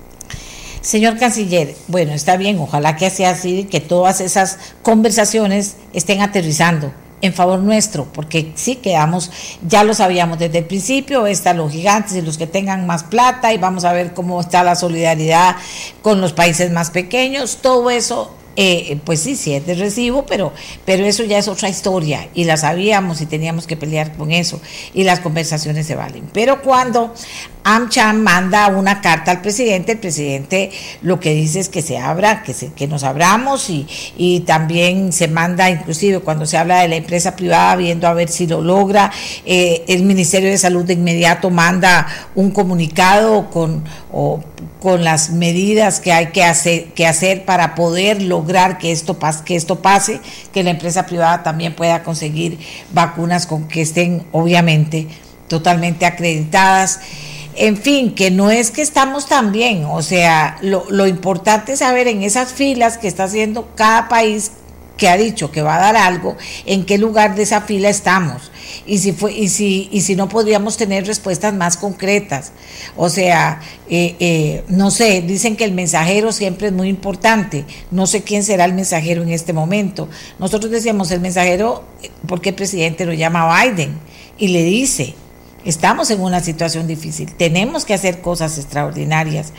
Señor canciller, bueno, está bien, ojalá que sea así, que todas esas conversaciones estén aterrizando en favor nuestro, porque sí quedamos, ya lo sabíamos desde el principio, están los gigantes y los que tengan más plata y vamos a ver cómo está la solidaridad con los países más pequeños, todo eso eh, pues sí, sí es de recibo, pero, pero eso ya es otra historia y la sabíamos y teníamos que pelear con eso y las conversaciones se valen. Pero cuando AmCham manda una carta al presidente, el presidente lo que dice es que se abra, que, se, que nos abramos y, y también se manda, inclusive cuando se habla de la empresa privada, viendo a ver si lo logra, eh, el Ministerio de Salud de inmediato manda un comunicado con, con las medidas que hay que hacer, que hacer para poder lograr que esto, pase, que esto pase, que la empresa privada también pueda conseguir vacunas con que estén obviamente totalmente acreditadas. En fin, que no es que estamos tan bien, o sea, lo, lo importante es saber en esas filas que está haciendo cada país que ha dicho que va a dar algo, en qué lugar de esa fila estamos y si fue y si y si no podríamos tener respuestas más concretas. O sea, eh, eh, no sé, dicen que el mensajero siempre es muy importante. No sé quién será el mensajero en este momento. Nosotros decíamos el mensajero porque el presidente lo llama Biden y le dice Estamos en una situación difícil, tenemos que hacer cosas extraordinarias.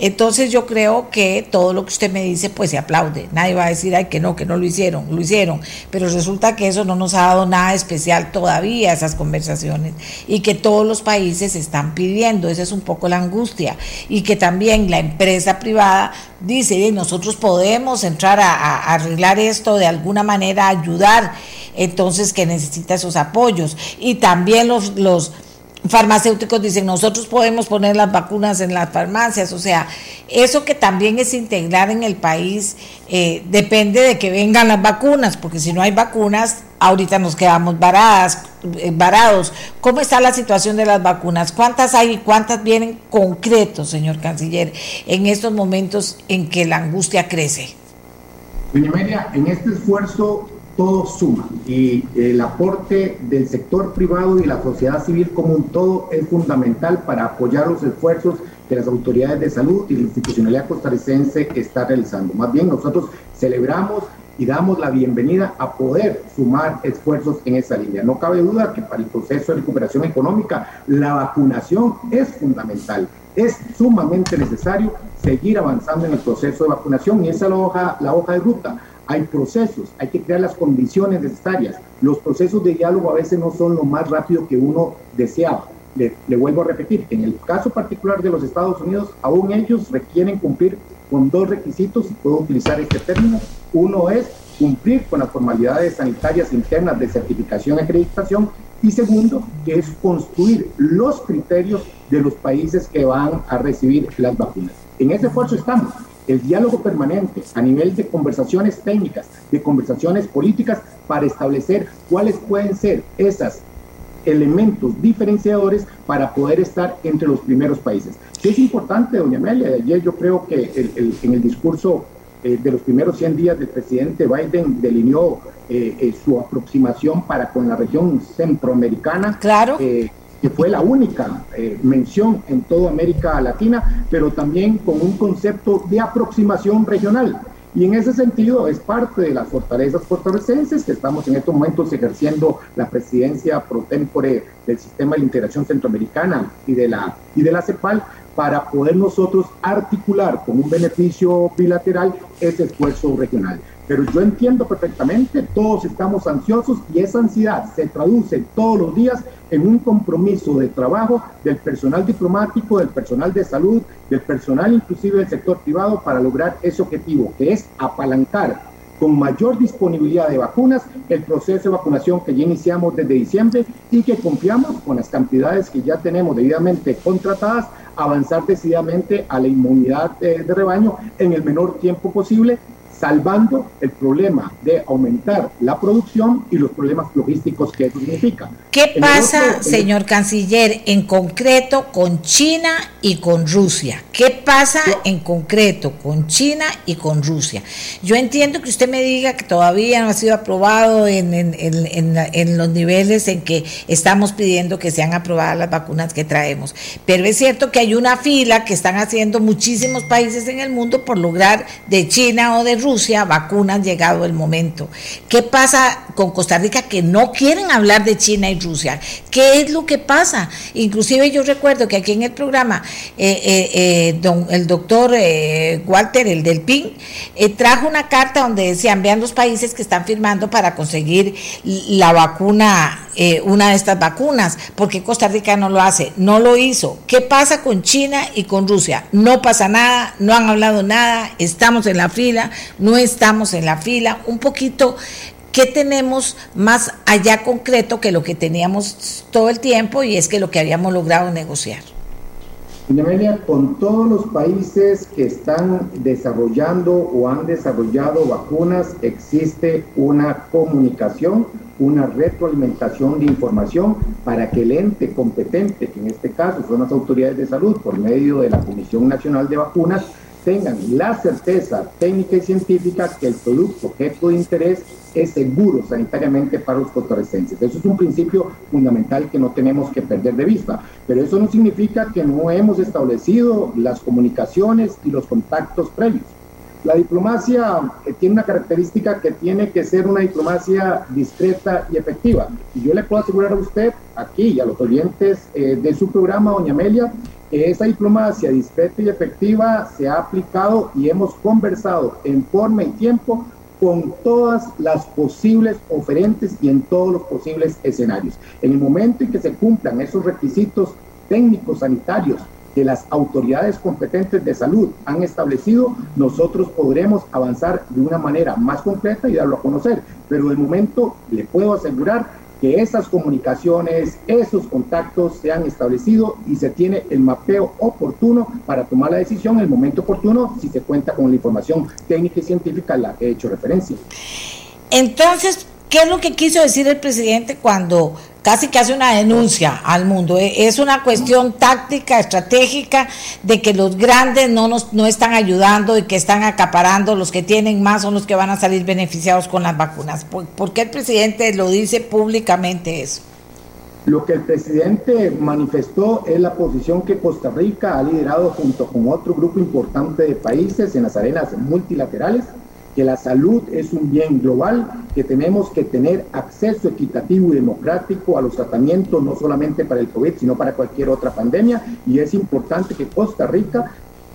Entonces yo creo que todo lo que usted me dice, pues se aplaude. Nadie va a decir, ay, que no, que no lo hicieron, lo hicieron. Pero resulta que eso no nos ha dado nada especial todavía, esas conversaciones. Y que todos los países están pidiendo, esa es un poco la angustia. Y que también la empresa privada dice, nosotros podemos entrar a, a arreglar esto de alguna manera, ayudar. Entonces que necesita esos apoyos. Y también los... los farmacéuticos dicen nosotros podemos poner las vacunas en las farmacias, o sea, eso que también es integrar en el país eh, depende de que vengan las vacunas, porque si no hay vacunas, ahorita nos quedamos varadas, eh, varados. ¿Cómo está la situación de las vacunas? ¿Cuántas hay y cuántas vienen concretos, señor canciller, en estos momentos en que la angustia crece? Doña Amelia, en este esfuerzo todo suma y el aporte del sector privado y la sociedad civil como un todo es fundamental para apoyar los esfuerzos que las autoridades de salud y la institucionalidad costarricense está realizando. Más bien nosotros celebramos y damos la bienvenida a poder sumar esfuerzos en esa línea. No cabe duda que para el proceso de recuperación económica la vacunación es fundamental. Es sumamente necesario seguir avanzando en el proceso de vacunación y esa es la hoja, la hoja de ruta hay procesos, hay que crear las condiciones necesarias. Los procesos de diálogo a veces no son lo más rápido que uno deseaba. Le, vuelvo a repetir, en el caso particular de los Estados Unidos, aún ellos requieren cumplir con dos requisitos, si puedo utilizar este término. Uno es cumplir con las formalidades sanitarias internas de certificación y acreditación y segundo, que es construir los criterios de los países que van a recibir las vacunas. En ese esfuerzo estamos el diálogo permanente a nivel de conversaciones técnicas, de conversaciones políticas, para establecer cuáles pueden ser esos elementos diferenciadores para poder estar entre los primeros países. Es importante, doña Amelia, ayer yo creo que en el discurso eh, de los primeros 100 días del presidente Biden delineó eh, eh, su aproximación para con la región centroamericana. Claro que fue la única eh, mención en toda América Latina, pero también con un concepto de aproximación regional. Y en ese sentido es parte de las fortalezas costarricenses que estamos en estos momentos ejerciendo la presidencia pro tempore del sistema de integración centroamericana y de la, y de la CEPAL para poder nosotros articular con un beneficio bilateral ese esfuerzo regional. Pero yo entiendo perfectamente, todos estamos ansiosos y esa ansiedad se traduce todos los días en un compromiso de trabajo del personal diplomático, del personal de salud, del personal inclusive del sector privado para lograr ese objetivo, que es apalancar con mayor disponibilidad de vacunas el proceso de vacunación que ya iniciamos desde diciembre y que confiamos con las cantidades que ya tenemos debidamente contratadas avanzar decididamente a la inmunidad de rebaño en el menor tiempo posible salvando el problema de aumentar la producción y los problemas logísticos que eso significa. ¿Qué pasa, señor canciller, en concreto con China y con Rusia? ¿Qué pasa en concreto con China y con Rusia? Yo entiendo que usted me diga que todavía no ha sido aprobado en, en, en, en los niveles en que estamos pidiendo que sean aprobadas las vacunas que traemos, pero es cierto que hay una fila que están haciendo muchísimos países en el mundo por lograr de China o de Rusia Rusia, vacunas, llegado el momento. ¿Qué pasa con Costa Rica que no quieren hablar de China y Rusia? ¿Qué es lo que pasa? Inclusive yo recuerdo que aquí en el programa eh, eh, eh, el doctor Walter, el del PIN, trajo una carta donde decían, vean los países que están firmando para conseguir la vacuna, una de estas vacunas, porque Costa Rica no lo hace, no lo hizo. ¿Qué pasa con China y con Rusia? No pasa nada, no han hablado nada, estamos en la fila, no estamos en la fila, un poquito ¿qué tenemos más allá concreto que lo que teníamos todo el tiempo y es que lo que habíamos logrado negociar? Doña con todos los países que están desarrollando o han desarrollado vacunas, existe una comunicación, una retroalimentación de información para que el ente competente, que en este caso son las autoridades de salud por medio de la Comisión Nacional de Vacunas, tengan la certeza técnica y científica que el producto objeto de interés es seguro sanitariamente para los costarricenses. Eso es un principio fundamental que no tenemos que perder de vista, pero eso no significa que no hemos establecido las comunicaciones y los contactos previos. La diplomacia eh, tiene una característica que tiene que ser una diplomacia discreta y efectiva. Y yo le puedo asegurar a usted, aquí y a los oyentes eh, de su programa, doña Amelia, esa diplomacia discreta y efectiva se ha aplicado y hemos conversado en forma y tiempo con todas las posibles oferentes y en todos los posibles escenarios. En el momento en que se cumplan esos requisitos técnicos sanitarios que las autoridades competentes de salud han establecido, nosotros podremos avanzar de una manera más concreta y darlo a conocer. Pero de momento le puedo asegurar que esas comunicaciones, esos contactos se han establecido y se tiene el mapeo oportuno para tomar la decisión en el momento oportuno si se cuenta con la información técnica y científica a la que he hecho referencia. Entonces, ¿qué es lo que quiso decir el presidente cuando casi que hace una denuncia al mundo. E, es una cuestión táctica, estratégica, de que los grandes no nos no están ayudando y que están acaparando, los que tienen más son los que van a salir beneficiados con las vacunas. ¿Por, qué el presidente lo dice públicamente eso? Lo que el presidente manifestó es la posición que Costa Rica ha liderado junto con otro grupo importante de países en las arenas multilaterales que la salud es un bien global, que tenemos que tener acceso equitativo y democrático a los tratamientos, no solamente para el COVID, sino para cualquier otra pandemia, y es importante que Costa Rica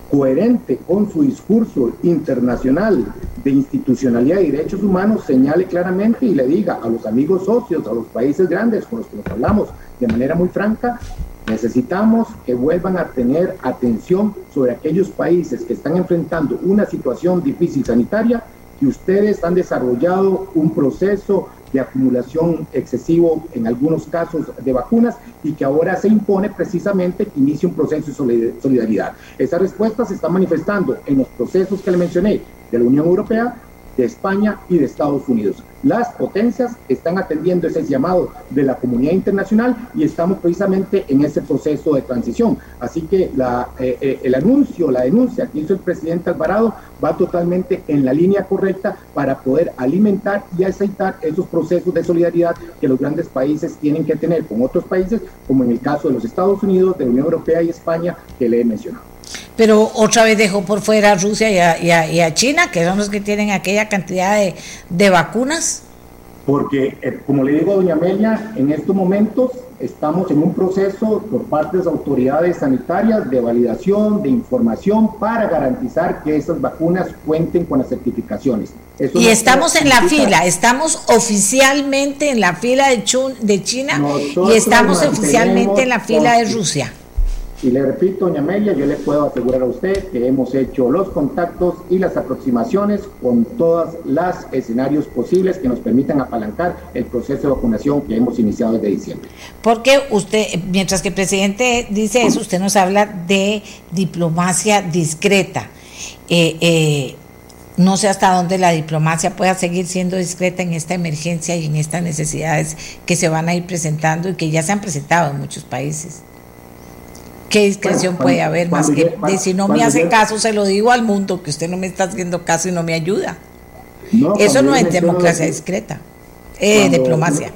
coherente con su discurso internacional de institucionalidad y derechos humanos, señale claramente y le diga a los amigos socios, a los países grandes con los que nos hablamos de manera muy franca, Necesitamos que vuelvan a tener atención sobre aquellos países que están enfrentando una situación difícil sanitaria, que ustedes han desarrollado un proceso de acumulación excesivo en algunos casos de vacunas y que ahora se impone precisamente que inicie un proceso de solidaridad. Esa respuesta se está manifestando en los procesos que le mencioné de la Unión Europea, de España y de Estados Unidos. Las potencias están atendiendo ese llamado de la comunidad internacional y estamos precisamente en ese proceso de transición. Así que eh, eh, el anuncio, la denuncia que hizo el presidente Alvarado va totalmente en la línea correcta para poder alimentar y aceitar esos procesos de solidaridad que los grandes países tienen que tener con otros países, como en el caso de los Estados Unidos, de la Unión Europea y España, que le he mencionado pero otra vez dejó por fuera a Rusia y a, China, que son los que tienen aquella cantidad de, vacunas. Porque, eh, como le digo a doña Amelia, en estos momentos estamos en un proceso por parte de las autoridades sanitarias de validación, de información para garantizar que esas vacunas cuenten con las certificaciones. y estamos en la fila, estamos oficialmente en la fila de, de China y estamos oficialmente en la fila de Rusia. Y le repito, doña Amelia, yo le puedo asegurar a usted que hemos hecho los contactos y las aproximaciones con todos los escenarios posibles que nos permitan apalancar el proceso de vacunación que hemos iniciado desde diciembre. Porque usted, mientras que el presidente dice eso, usted nos habla de diplomacia discreta. Eh, eh, no sé hasta dónde la diplomacia pueda seguir siendo discreta en esta emergencia y en estas necesidades que se van a ir presentando y que ya se han presentado en muchos países. ¿Qué discreción puede haber más que de si no me hace caso, se lo digo al mundo, que usted no me está haciendo caso y no me ayuda? Eso no es democracia discreta, eh, diplomacia.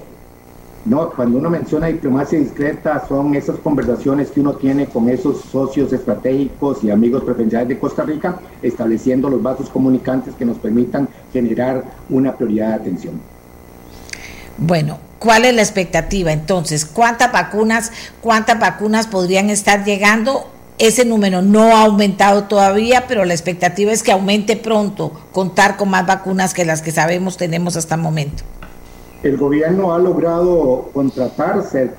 No, cuando uno menciona diplomacia discreta son esas conversaciones que uno tiene con esos socios estratégicos y amigos preferenciales de Costa Rica, estableciendo los vasos comunicantes que nos permitan generar una prioridad de atención. Bueno, ¿Cuál es la expectativa entonces? ¿Cuántas vacunas, cuántas vacunas podrían estar llegando? Ese número no ha aumentado todavía, pero la expectativa es que aumente pronto, contar con más vacunas que las que sabemos tenemos hasta el momento. El gobierno ha logrado contratarse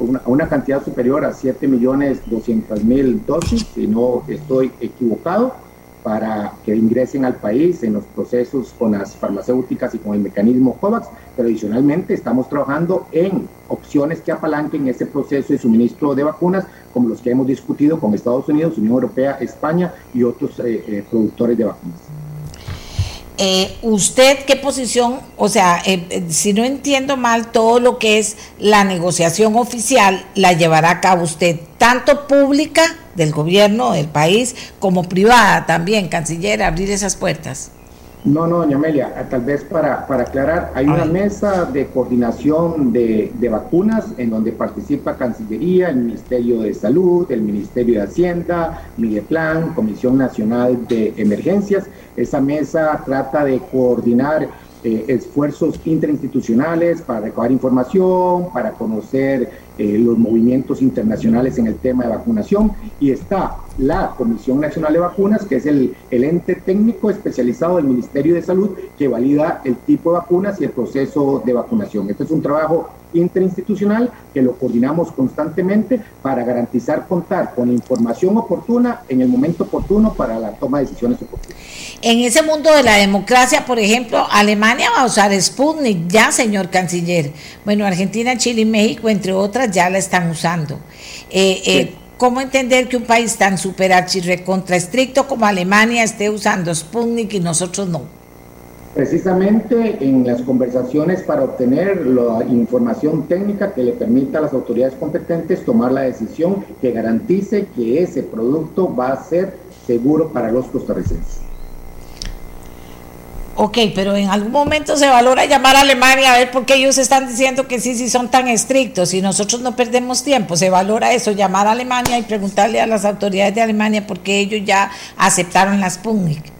una, una cantidad superior a 7 millones 200 mil dosis, si no estoy equivocado para que ingresen al país en los procesos con las farmacéuticas y con el mecanismo COVAX, pero adicionalmente estamos trabajando en opciones que apalanquen ese proceso de suministro de vacunas, como los que hemos discutido con Estados Unidos, Unión Europea, España y otros eh, eh, productores de vacunas. Eh, ¿Usted qué posición, o sea, si no entiendo mal, todo lo que es la negociación oficial la llevará a cabo usted, tanto pública del gobierno, del país, como privada también, canciller, abrir esas puertas? No, no, doña Amelia, ah, tal vez para, para aclarar, hay una mesa de coordinación de, de, vacunas en donde participa Cancillería, el Ministerio de Salud, el Ministerio de Hacienda, Mideplan, Comisión Nacional de Emergencias. Esa mesa trata de coordinar eh, esfuerzos interinstitucionales para recabar información, para conocer eh, los movimientos internacionales en el tema de vacunación y está la Comisión Nacional de Vacunas, que es el, el ente técnico especializado del Ministerio de Salud que valida el tipo de vacunas y el proceso de vacunación. Este es un trabajo interinstitucional que lo coordinamos constantemente para garantizar contar con información oportuna en el momento oportuno para la toma de decisiones oportunas. En ese mundo de la democracia, por ejemplo, Alemania va a usar Sputnik ya, señor canciller. Bueno, Argentina, Chile y México, entre otras, ya la están usando. Eh, eh, ¿Cómo entender que un país tan super recontra estricto como Alemania esté usando Sputnik y nosotros no? Precisamente en las conversaciones para obtener la información técnica que le permita a las autoridades competentes tomar la decisión que garantice que ese producto va a ser seguro para los costarricenses. Ok, pero en algún momento se valora llamar a Alemania a ver por qué ellos están diciendo que sí, sí son tan estrictos y nosotros no perdemos tiempo. Se valora eso, llamar a Alemania y preguntarle a las autoridades de Alemania por qué ellos ya aceptaron las Sputnik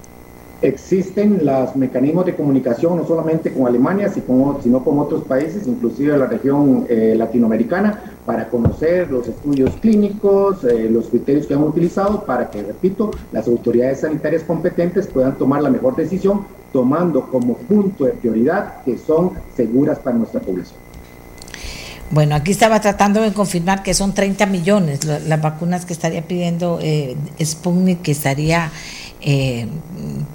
existen los mecanismos de comunicación no solamente con Alemania, sino con otros países, inclusive de la región eh, latinoamericana, para conocer los estudios clínicos, eh, los criterios que han utilizado, para que, repito, las autoridades sanitarias competentes puedan tomar la mejor decisión, tomando como punto de prioridad que son seguras para nuestra población. Bueno, aquí estaba tratando de confirmar que son 30 millones las vacunas que estaría pidiendo eh, Sputnik, que estaría eh,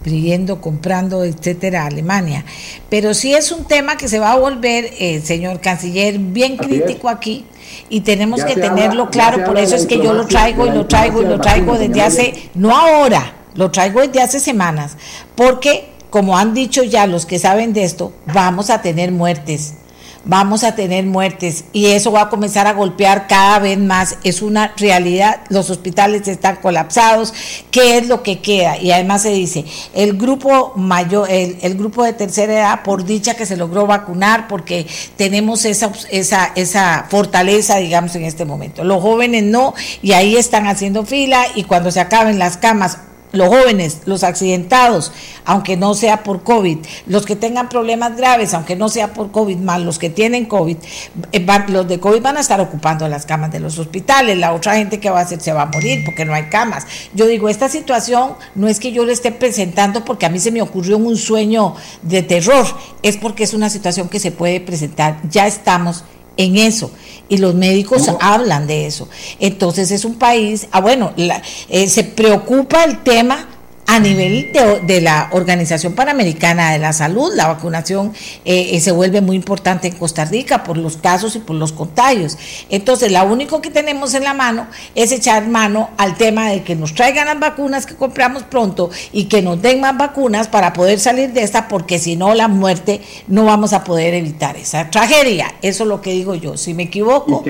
pidiendo, comprando, etcétera, Alemania. Pero sí es un tema que se va a volver, eh, señor canciller, bien crítico aquí y tenemos que tenerlo claro, por eso es que yo lo traigo y lo traigo y lo traigo desde hace, no ahora, lo traigo desde hace semanas, porque como han dicho ya los que saben de esto, vamos a tener muertes vamos a tener muertes y eso va a comenzar a golpear cada vez más. Es una realidad, los hospitales están colapsados, ¿qué es lo que queda? Y además se dice, el grupo mayor, el, grupo de tercera edad, por dicha que se logró vacunar, porque tenemos esa, esa, esa fortaleza, digamos, en este momento. Los jóvenes no, y ahí están haciendo fila y cuando se acaben las camas los jóvenes, los accidentados, aunque no sea por COVID, los que tengan problemas graves, aunque no sea por COVID, más los que tienen COVID, eh, los de COVID van a estar ocupando las camas de los hospitales, la otra gente que va a hacer se va a morir porque no hay camas. Yo digo, esta situación no es que yo le esté presentando porque a mí se me ocurrió un sueño de terror, es porque es una situación que se puede presentar, ya estamos en eso y los médicos hablan de eso. Entonces es un país, ah bueno, eh, se preocupa el tema a nivel de, la Organización Panamericana de la Salud, la vacunación eh, eh, se vuelve muy importante en Costa Rica por los casos y por los contagios. Entonces, lo único que tenemos en la mano es echar mano al tema de que nos traigan las vacunas que compramos pronto y que nos den más vacunas para poder salir de esta, porque si no, la muerte no vamos a poder evitar esa tragedia. Eso es lo que digo yo. Si me equivoco,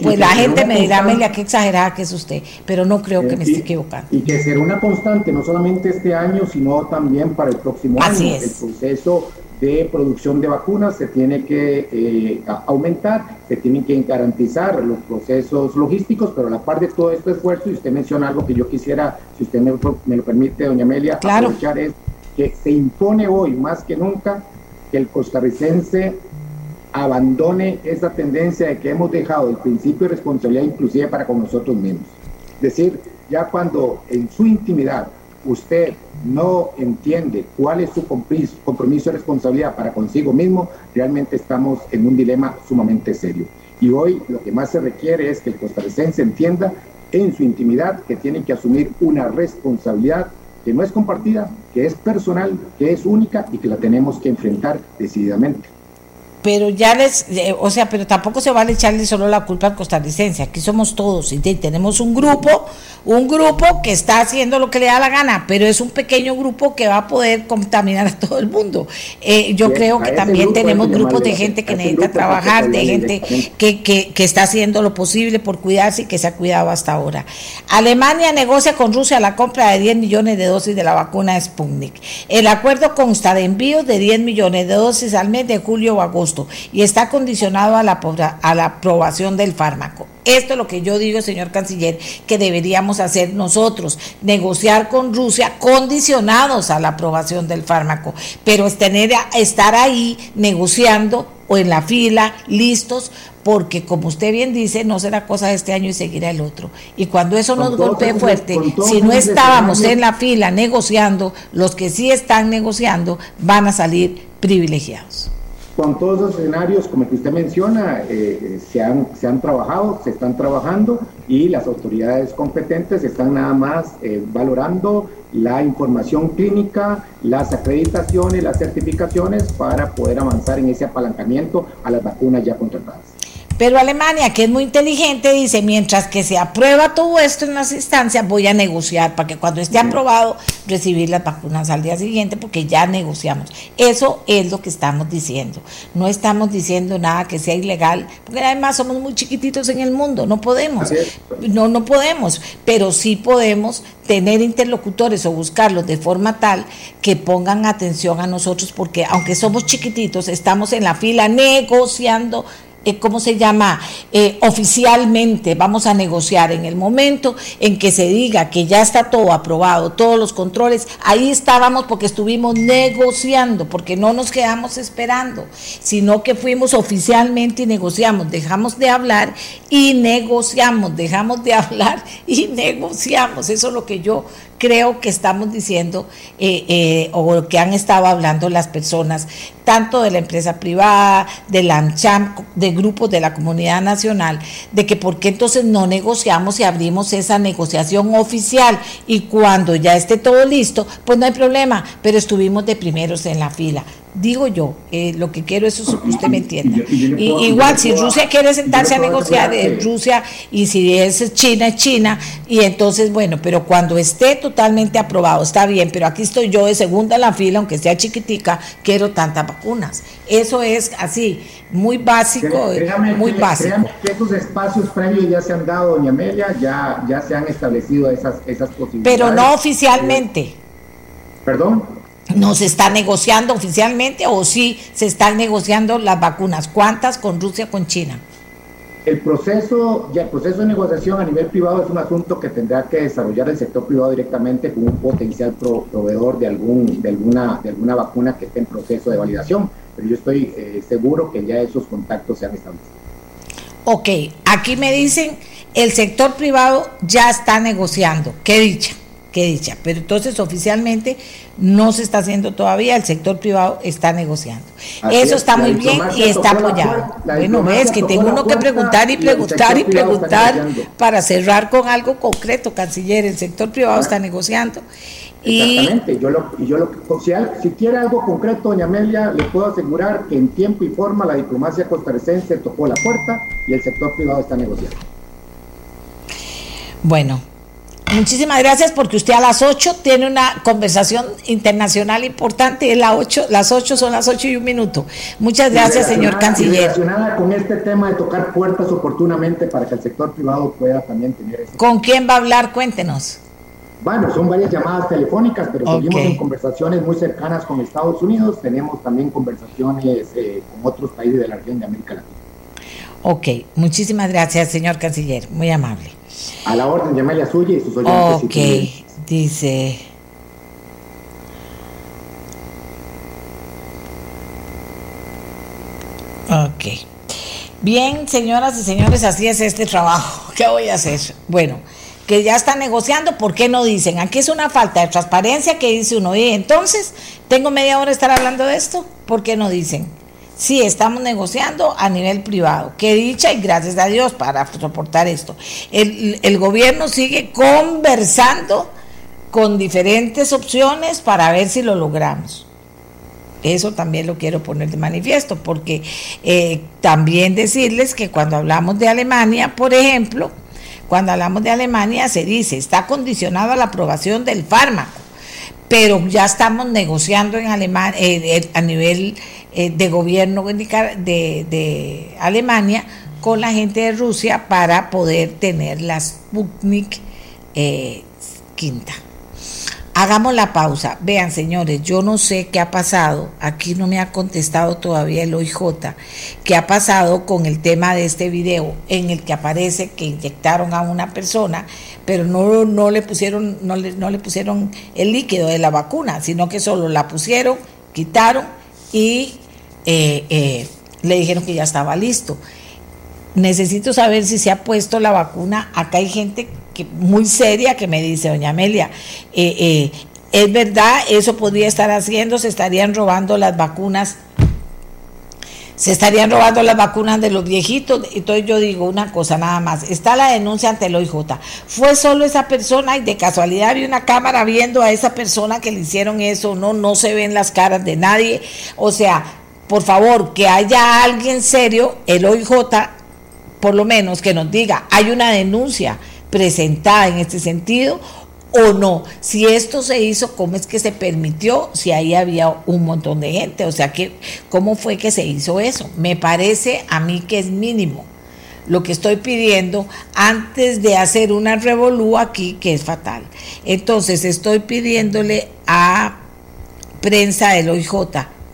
pues la gente me dirá, Amelia, qué exagerada que es usted, pero no creo que me esté equivocando. Y que será una constante, no solamente este año, sino también para el próximo año. El proceso de producción de vacunas se tiene que eh, aumentar, se tienen que garantizar los procesos logísticos, pero a la par de todo este esfuerzo, y usted menciona algo que yo quisiera, si usted me, lo permite, doña Amelia, claro. aprovechar es que se impone hoy más que nunca que el costarricense abandone esa tendencia de que hemos dejado el principio de responsabilidad inclusive para con nosotros mismos. Es decir, ya cuando en su intimidad usted no entiende cuál es su compromiso y responsabilidad para consigo mismo, realmente estamos en un dilema sumamente serio. Y hoy lo que más se requiere es que el costarricense entienda en su intimidad que tiene que asumir una responsabilidad que no es compartida, que es personal, que es única y que la tenemos que enfrentar decididamente. Pero ya les, eh, o sea, pero tampoco se vale echarle solo la culpa al costarricense, aquí somos todos y tenemos un grupo, un grupo que está haciendo lo que le da la gana, pero es un pequeño grupo que va a poder contaminar a todo el mundo. Eh, yo creo que también tenemos grupos de gente que necesita trabajar, de gente que, que, que está haciendo lo posible por cuidarse y que se ha cuidado hasta ahora. Alemania negocia con Rusia la compra de 10 millones de dosis de la vacuna Sputnik. El acuerdo consta de envíos de 10 millones de dosis al mes de julio o agosto y está condicionado a la, a la aprobación del fármaco. Esto es lo que yo digo, señor canciller, que deberíamos hacer nosotros, negociar con Rusia condicionados a la aprobación del fármaco, pero es tener, estar ahí negociando o en la fila, listos, porque como usted bien dice, no será cosa de este año y seguirá el otro. Y cuando eso nos golpee fuerte, si no estábamos en la fila negociando, los que sí están negociando van a salir privilegiados. Con todos los escenarios, como el que usted menciona, eh, se, han, se han trabajado, se están trabajando y las autoridades competentes están nada más eh, valorando la información clínica, las acreditaciones, las certificaciones para poder avanzar en ese apalancamiento a las vacunas ya contratadas. Pero Alemania, que es muy inteligente, dice, mientras que se aprueba todo esto en las instancias, voy a negociar para que cuando esté aprobado recibir las vacunas al día siguiente, porque ya negociamos. Eso es lo que estamos diciendo. No estamos diciendo nada que sea ilegal, porque además somos muy chiquititos en el mundo, no podemos. No, no podemos, pero sí podemos tener interlocutores o buscarlos de forma tal que pongan atención a nosotros, porque aunque somos chiquititos, estamos en la fila negociando eh, ¿cómo se llama? Eh, oficialmente vamos a negociar en el momento en que se diga que ya está todo aprobado, todos los controles, ahí estábamos porque estuvimos negociando, porque no nos quedamos esperando, sino que fuimos oficialmente y negociamos, dejamos de hablar y negociamos, dejamos de *laughs* hablar y negociamos, eso es lo que yo creo que estamos diciendo eh, eh, o que han estado hablando las personas, tanto de la empresa privada, de la ANCHAM, de grupos de la comunidad nacional, de que por qué entonces no negociamos y abrimos esa negociación oficial. Y cuando ya esté todo listo, pues no hay problema, pero estuvimos de primeros en la fila digo yo, eh, lo que quiero es que usted me entienda. igual, si Rusia quiere sentarse a negociar, es Rusia, y si es China, es China, y entonces, bueno, pero cuando esté totalmente aprobado, está bien, pero aquí estoy yo de segunda en la fila, aunque sea chiquitica, quiero tantas vacunas. Eso es así, muy básico, muy básico. que esos espacios previos ya se han dado, doña Amelia, ya, ya se han establecido esas, esas posibilidades. Pero no oficialmente. ¿Perdón? No se está negociando oficialmente o sí se están negociando las vacunas. ¿Cuántas con Rusia, con China? El proceso, ya el proceso de negociación a nivel privado es un asunto que tendrá que desarrollar el sector privado directamente con un potencial proveedor de, algún, de, alguna, de alguna vacuna que esté en proceso de validación. Pero yo estoy eh, seguro que ya esos contactos se han establecido. Ok, aquí me dicen, el sector privado ya está negociando. Qué dicha qué dicha. Pero entonces oficialmente no se está haciendo todavía, el sector privado está negociando. Eso está muy bien y está apoyado. Bueno, es que tengo uno que preguntar y preguntar y preguntar para cerrar con algo concreto, canciller. El sector privado está negociando. Exactamente, yo lo, yo lo, si, si quiere algo concreto, doña Amelia, le puedo asegurar que en tiempo y forma la diplomacia costarricense tocó la puerta y el sector privado está negociando. Bueno, Muchísimas gracias porque usted a las 8 tiene una conversación internacional importante. La 8, las 8 son las 8 y un minuto. Muchas gracias, señor canciller. Relacionada con este tema de tocar puertas oportunamente para que el sector privado pueda también tener ¿Con quién va a hablar? Cuéntenos. Bueno, son varias llamadas telefónicas, pero seguimos en conversaciones muy cercanas con Estados Unidos. Tenemos también conversaciones eh, con otros países de la región de América Latina. Ok, muchísimas gracias, señor canciller. Muy amable. A la orden, llámale a suya y sus oyentes. Ok, dice. Ok. Bien, señoras y señores, así es este trabajo. *laughs* ¿Qué voy a hacer? Bueno, que ya están negociando, ¿por qué no dicen? Aquí es una falta de transparencia que dice uno, y entonces, tengo media hora de estar hablando de esto, ¿por qué no dicen? Sí, estamos negociando a nivel privado. Qué dicha y gracias a Dios para soportar esto. El, gobierno sigue conversando con diferentes opciones para ver si lo logramos. Eso también lo quiero poner de manifiesto, porque eh, también decirles que cuando hablamos de Alemania, por ejemplo, cuando hablamos de Alemania se dice, está condicionado a la aprobación del fármaco, pero ya estamos negociando en Alemania eh, eh, a nivel eh, de gobierno de, de, Alemania con la gente de Rusia para poder tener la Sputnik eh, quinta. Hagamos la pausa. Vean, señores, yo no sé qué ha pasado. Aquí no me ha contestado todavía el OIJ. ¿Qué ha pasado con el tema de este video en el que aparece que inyectaron a una persona, pero no, no, le, pusieron, no, le, no le pusieron el líquido de la vacuna, sino que solo la pusieron, quitaron y eh, eh, le dijeron que ya estaba listo. Necesito saber si se ha puesto la vacuna. Acá hay gente muy seria que me dice, doña Amelia, eh, es verdad, eso podría estar haciendo, se estarían robando las vacunas se estarían robando las vacunas de los viejitos. Entonces yo digo una cosa nada más, está la denuncia ante el OIJ. Fue solo esa persona y de casualidad había una cámara viendo a esa persona que le hicieron eso, no, no se ven las caras de nadie. O sea, por favor, que haya alguien serio, el OIJ, por lo menos que nos diga, hay una denuncia presentada en este sentido o no. Si esto se hizo, ¿cómo es que se permitió? Si ahí había un montón de gente. O sea, ¿cómo fue que se hizo eso? Me parece a mí que es mínimo lo que estoy pidiendo antes de hacer una revolú aquí que es fatal. Entonces estoy pidiéndole a prensa del OIJ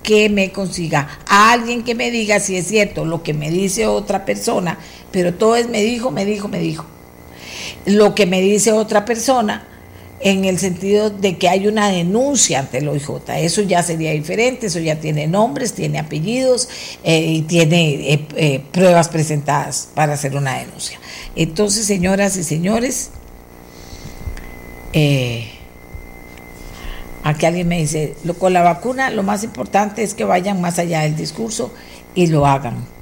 que me consiga a alguien que me diga si es cierto lo que me dice otra persona, pero todo es me dijo, me dijo, me dijo. Lo que me dice otra persona en el sentido de que hay una denuncia ante el OIJ. Eso ya sería diferente, eso ya tiene nombres, tiene apellidos eh, y tiene eh, eh, pruebas presentadas para hacer una denuncia. Entonces, señoras y señores, aquí alguien me dice, lo, con la vacuna lo más importante es que vayan más allá del discurso y lo hagan.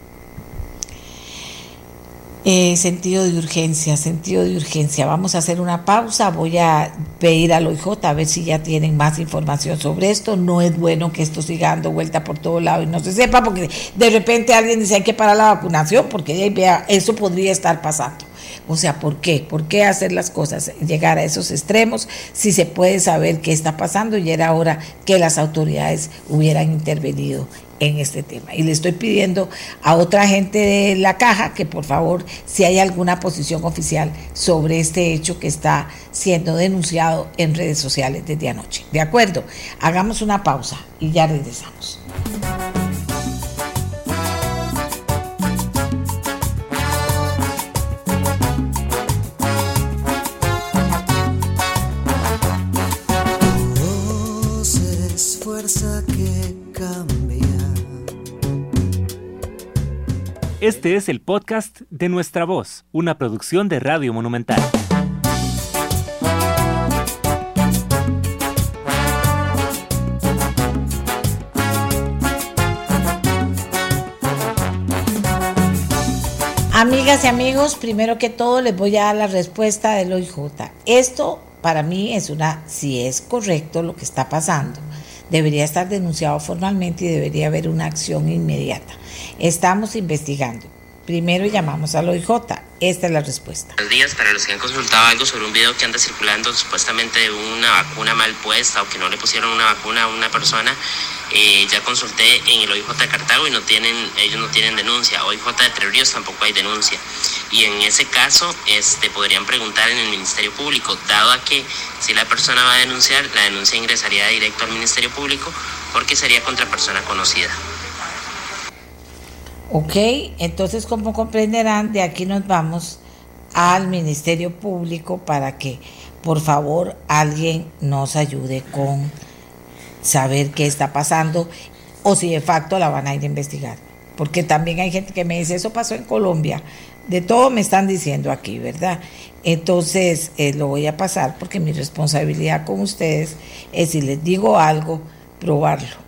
Eh, sentido de urgencia, sentido de urgencia. Vamos a hacer una pausa. Voy a pedir al OIJ a ver si ya tienen más información sobre esto. No es bueno que esto siga dando vuelta por todo lado y no se sepa, porque de repente alguien dice hay que parar la vacunación, porque eso podría estar pasando. O sea, ¿por qué? ¿Por qué hacer las cosas, llegar a esos extremos si se puede saber qué está pasando y era hora que las autoridades hubieran intervenido en este tema. Y le estoy pidiendo a otra gente de la caja que por favor, si hay alguna posición oficial sobre este hecho que está siendo denunciado en redes sociales desde anoche. De acuerdo, hagamos una pausa y ya regresamos. Este es el podcast de Nuestra Voz, una producción de Radio Monumental. Amigas y amigos, primero que todo les voy a dar la respuesta del OIJ. Esto para mí es una, si es correcto lo que está pasando, debería estar denunciado formalmente y debería haber una acción inmediata. Estamos investigando. Primero llamamos al OIJ. Esta es la respuesta. Buenos días. Para los que han consultado algo sobre un video que anda circulando supuestamente de una vacuna mal puesta o que no le pusieron una vacuna a una persona, eh, ya consulté en el OIJ de Cartago y no tienen, ellos no tienen denuncia. OIJ de Tres tampoco hay denuncia. Y en ese caso este, podrían preguntar en el Ministerio Público, dado a que si la persona va a denunciar, la denuncia ingresaría directo al Ministerio Público porque sería contra persona conocida. Ok, entonces como comprenderán, de aquí nos vamos al Ministerio Público para que por favor alguien nos ayude con saber qué está pasando o si de facto la van a ir a investigar. Porque también hay gente que me dice, eso pasó en Colombia. De todo me están diciendo aquí, ¿verdad? Entonces eh, lo voy a pasar porque mi responsabilidad con ustedes es si les digo algo, probarlo.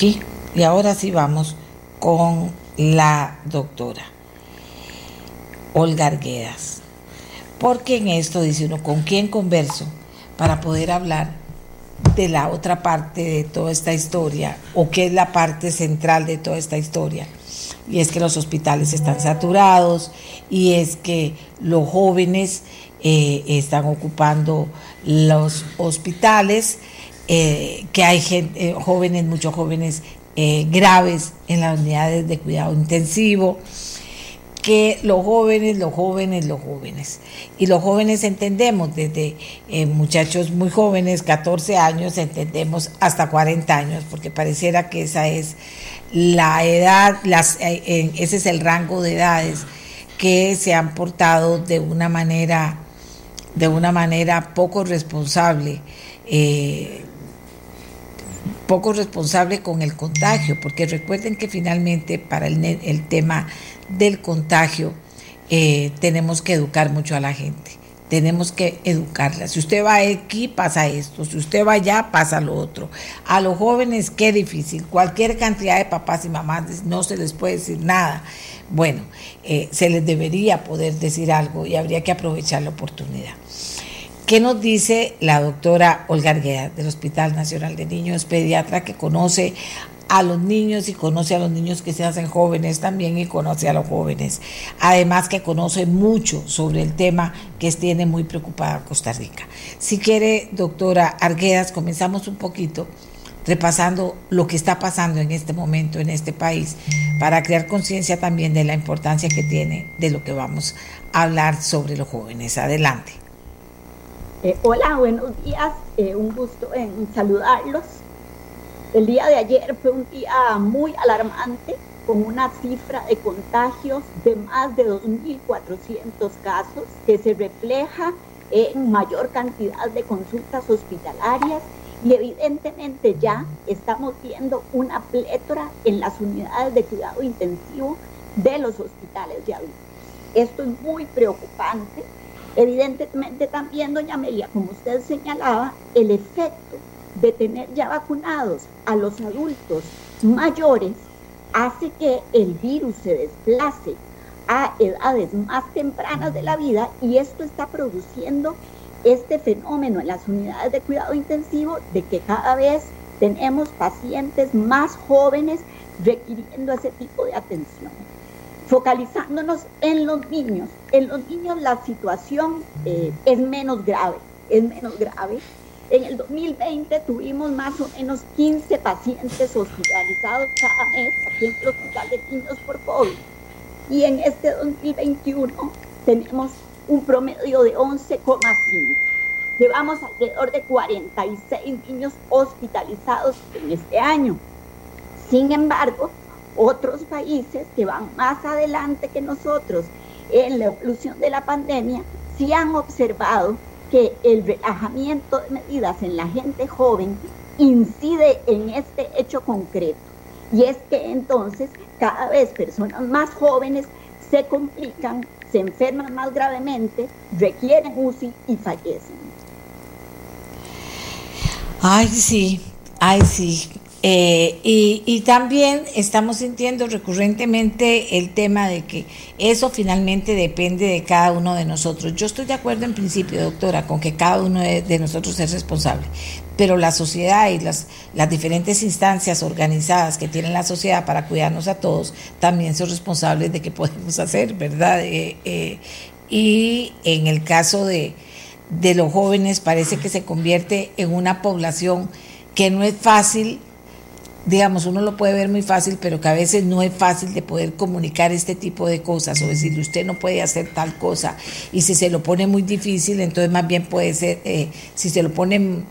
Y ahora sí vamos con la doctora Olga Arguedas. Porque en esto dice uno, ¿con quién converso? Para poder hablar de la otra parte de toda esta historia, o qué es la parte central de toda esta historia. Y es que los hospitales están saturados, y es que los jóvenes eh, están ocupando los hospitales eh, que hay eh, jóvenes, muchos jóvenes eh, graves en las unidades de cuidado intensivo, que los jóvenes, los jóvenes, los jóvenes. Y los jóvenes entendemos desde muchachos muy jóvenes, 14 años, entendemos hasta 40 años, porque pareciera que esa es la edad, las, ese es el rango de edades que se han portado de una manera, de una manera poco responsable. Poco responsable con el contagio, porque recuerden que finalmente para el, tema del contagio eh, tenemos que educar mucho a la gente. tenemos que educarlas. Si usted va aquí, pasa esto. Si usted va allá, pasa lo otro. A los jóvenes, qué difícil. Cualquier cantidad de papás y mamás no se les puede decir nada. Bueno, eh, se les debería poder decir algo y habría que aprovechar la oportunidad. ¿Qué nos dice la doctora Olga Argueda del Hospital Nacional de Niños, pediatra que conoce a los niños y conoce a los niños que se hacen jóvenes también y conoce a los jóvenes. Además que conoce mucho sobre el tema que tiene muy preocupada Costa Rica. Si quiere, doctora Arguedas, comenzamos un poquito repasando lo que está pasando en este momento en este país para crear conciencia también de la importancia que tiene de lo que vamos a hablar sobre los jóvenes. Adelante. Eh, hola, buenos días. Eh, un gusto en saludarlos. El día de ayer fue un día muy alarmante con una cifra de contagios de más de 2.400 casos que se refleja en mayor cantidad de consultas hospitalarias y evidentemente ya estamos viendo una plétora en las unidades de cuidado intensivo de los hospitales de adultos. Esto es muy preocupante. Evidentemente también, doña Amelia, como usted señalaba, el efecto de tener ya vacunados a los adultos mayores hace que el virus se desplace a edades más tempranas de la vida y esto está produciendo este fenómeno en las unidades de cuidado intensivo de que cada vez tenemos pacientes más jóvenes requiriendo ese tipo de atención. Focalizándonos en los niños, en los niños la situación eh, es menos grave, es menos grave en el 2020 tuvimos más o menos 15 pacientes hospitalizados cada mes aquí en el Hospital de Niños por COVID. Y en este 2021 tenemos un promedio de 11,5. Llevamos alrededor de 46 niños hospitalizados en este año. Sin embargo, otros países que van más adelante que nosotros en la evolución de la pandemia sí han observado que el relajamiento de medidas en la gente joven incide en este hecho concreto. Y es que entonces cada vez personas más jóvenes se complican, se enferman más gravemente, requieren UCI y fallecen. Ay, sí, ay, sí. Eh, y, también estamos sintiendo recurrentemente el tema de que eso finalmente depende de cada uno de nosotros. Yo estoy de acuerdo en principio, doctora, con que cada uno de, nosotros es responsable, pero la sociedad y las, las diferentes instancias organizadas que tiene la sociedad para cuidarnos a todos también son responsables de qué podemos hacer, ¿verdad? Eh, eh, y en el caso de, de los jóvenes parece que se convierte en una población que no es fácil digamos, uno lo puede ver muy fácil, pero que a veces no es fácil de poder comunicar este tipo de cosas o decirle usted no puede hacer tal cosa. Y si se lo pone muy difícil, entonces más bien puede ser, eh, si se lo pone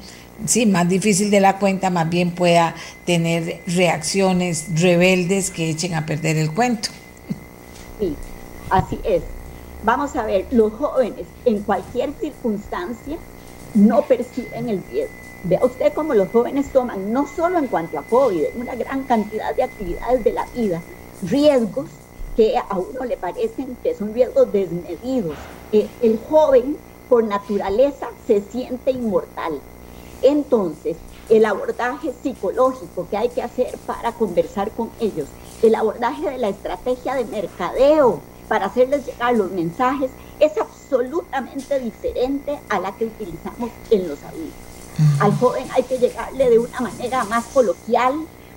sí, más difícil de la cuenta, más bien pueda tener reacciones rebeldes que echen a perder el cuento. Sí, así es. Vamos a ver, los jóvenes en cualquier circunstancia no perciben el riesgo Vea usted cómo los jóvenes toman, no solo en cuanto a COVID, una gran cantidad de actividades de la vida, riesgos que a uno le parecen que son riesgos desmedidos. Eh, el joven, por naturaleza, se siente inmortal. Entonces, el abordaje psicológico que hay que hacer para conversar con ellos, el abordaje de la estrategia de mercadeo para hacerles llegar los mensajes, es absolutamente diferente a la que utilizamos en los adultos. Al joven hay que llegarle de una manera más coloquial,